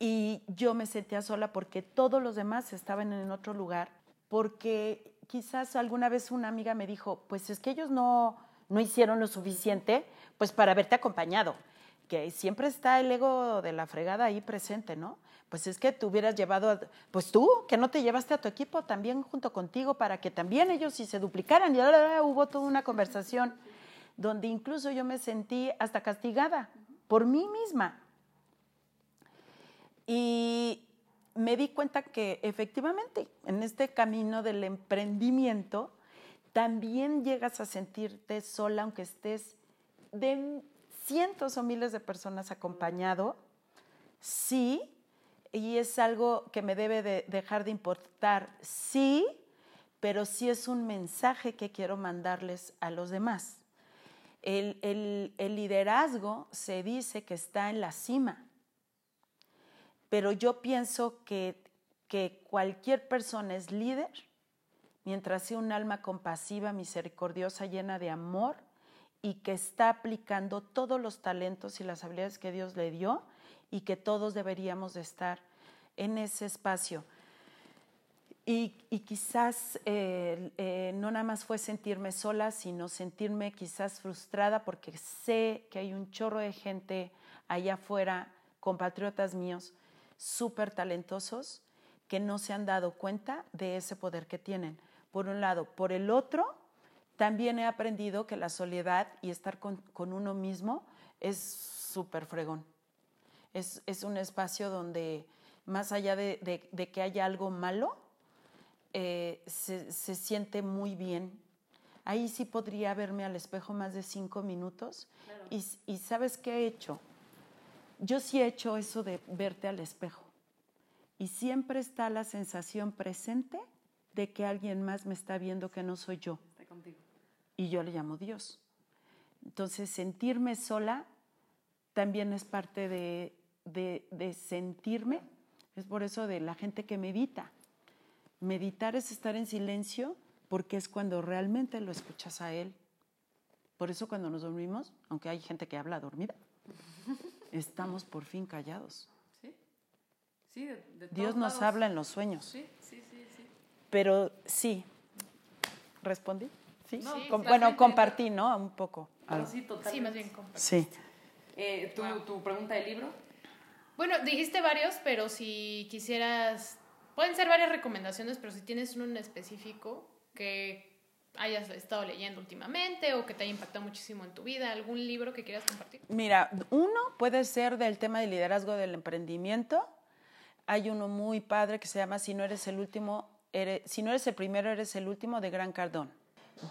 y yo me sentía sola porque todos los demás estaban en otro lugar, porque quizás alguna vez una amiga me dijo, pues es que ellos no, no hicieron lo suficiente, pues para haberte acompañado que siempre está el ego de la fregada ahí presente, ¿no? Pues es que tú hubieras llevado, pues tú, que no te llevaste a tu equipo también junto contigo para que también ellos si se duplicaran. Y ahora hubo toda una conversación donde incluso yo me sentí hasta castigada por mí misma. Y me di cuenta que efectivamente en este camino del emprendimiento también llegas a sentirte sola, aunque estés de cientos o miles de personas acompañado, sí, y es algo que me debe de dejar de importar, sí, pero sí es un mensaje que quiero mandarles a los demás. El, el- el liderazgo se dice que está en la cima, pero yo pienso que, que cualquier persona es líder mientras sea un alma compasiva, misericordiosa, llena de amor y que está aplicando todos los talentos y las habilidades que Dios le dio y que todos deberíamos de estar en ese espacio. Y, quizás eh, eh, no nada más fue sentirme sola, sino sentirme quizás frustrada porque sé que hay un chorro de gente allá afuera, compatriotas míos, súper talentosos, que no se han dado cuenta de ese poder que tienen. Por un lado. Por el otro, también he aprendido que la soledad y estar con, con uno mismo es súper fregón. Es, es un espacio donde, más allá de, de- de que haya algo malo, eh, se, se siente muy bien. Ahí sí podría verme al espejo más de cinco minutos. Y, y ¿sabes qué he hecho? Yo sí he hecho eso de verte al espejo. Y siempre está la sensación presente de que alguien más me está viendo que no soy yo. Y yo le llamo Dios. Entonces, sentirme sola también es parte de, de- de sentirme. Es por eso de la gente que medita. Meditar es estar en silencio porque es cuando realmente lo escuchas a Él. Por eso cuando nos dormimos, aunque hay gente que habla dormida, estamos por fin callados. Sí. Sí, de, de Dios nos lados. habla en los sueños. Sí, sí, sí, sí. Pero sí. ¿Respondí? Sí. No, Sí, Com- sí. bueno, compartí, ¿no? Un poco. Ah, sí, totalmente. Sí, más bien compartir. Sí. Eh, ¿tu, ¿Tu pregunta del libro? Bueno, dijiste varios, pero si quisieras, pueden ser varias recomendaciones, pero si tienes uno en específico que hayas estado leyendo últimamente o que te haya impactado muchísimo en tu vida, algún libro que quieras compartir. Mira, uno puede ser del tema de liderazgo del emprendimiento. Hay uno muy padre que se llama Si no eres el último, eres- si no eres el primero, eres el último de Gran Cardón.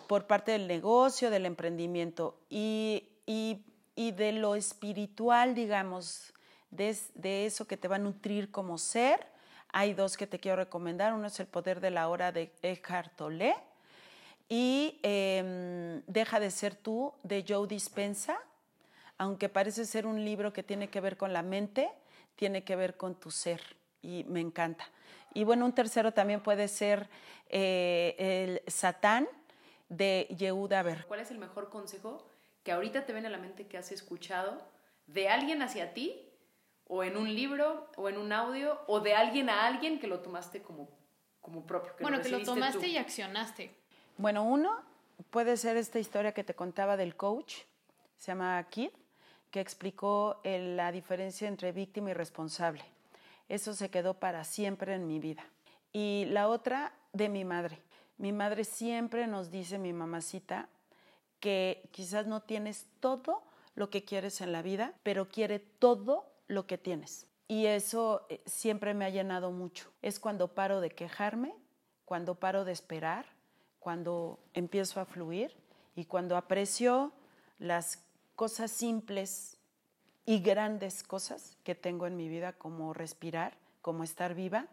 Por parte del negocio, del emprendimiento y, y- y de lo espiritual, digamos, de, es- de eso que te va a nutrir como ser. Hay dos que te quiero recomendar. Uno es El poder de la hora de Eckhart Tolle y em, Deja de ser tú de Joe Dispensa aunque parece ser un libro que tiene que ver con la mente, tiene que ver con tu ser y me encanta. Y bueno, un tercero también puede ser eh, el Satán de Yehuda Ver. ¿Cuál es el mejor consejo que ahorita te viene a la mente que has escuchado de alguien hacia ti, o en un libro, o en un audio, o de alguien a alguien que lo tomaste como, como propio? bueno, que lo tomaste tú? y accionaste. Bueno, uno puede ser esta historia que te contaba del coach, se llama Kid, que explicó el- la diferencia entre víctima y responsable. Eso se quedó para siempre en mi vida. Y la otra de mi madre. Mi madre siempre nos dice, mi mamacita, que quizás no tienes todo lo que quieres en la vida, pero quiere todo lo que tienes. Y eso eh, siempre me ha llenado mucho. Es cuando paro de quejarme, cuando paro de esperar, cuando empiezo a fluir y cuando aprecio las cosas simples y grandes cosas que tengo en mi vida, como respirar, como estar viva,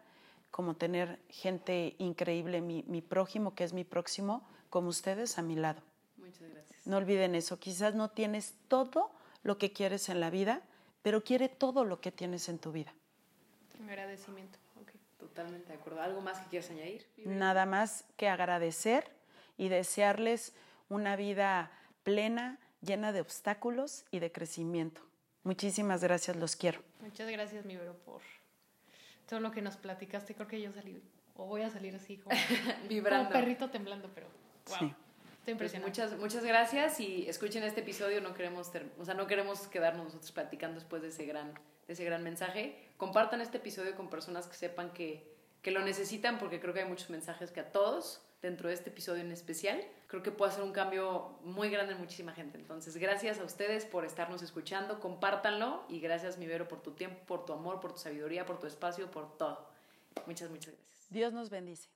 como tener gente increíble, mi, mi prójimo, que es mi próximo, como ustedes a mi lado. Muchas gracias. No olviden eso. Quizás no tienes todo lo que quieres en la vida, pero quiere todo lo que tienes en tu vida. Agradecimiento. ok. Totalmente de acuerdo. ¿Algo más que quieras añadir? Nada más que agradecer y desearles una vida plena, llena de obstáculos y de crecimiento. Muchísimas gracias, los quiero. Muchas gracias, mi Vero, por todo lo que nos platicaste. Creo que yo salí, o voy a salir así como, Vibrando. como perrito temblando, pero wow. Sí. Estoy Pues muchas, muchas gracias y escuchen este episodio, no queremos, ter- o sea, no queremos quedarnos nosotros platicando después de ese gran, de ese gran mensaje. Compartan este episodio con personas que sepan que, que lo necesitan porque creo que hay muchos mensajes que a todos, dentro de este episodio en especial, creo que puede hacer un cambio muy grande en muchísima gente. Entonces, gracias a ustedes por estarnos escuchando, compártanlo y gracias, mi Vero, por tu tiempo, por tu amor, por tu sabiduría, por tu espacio, por todo. Muchas, muchas gracias. Dios nos bendice.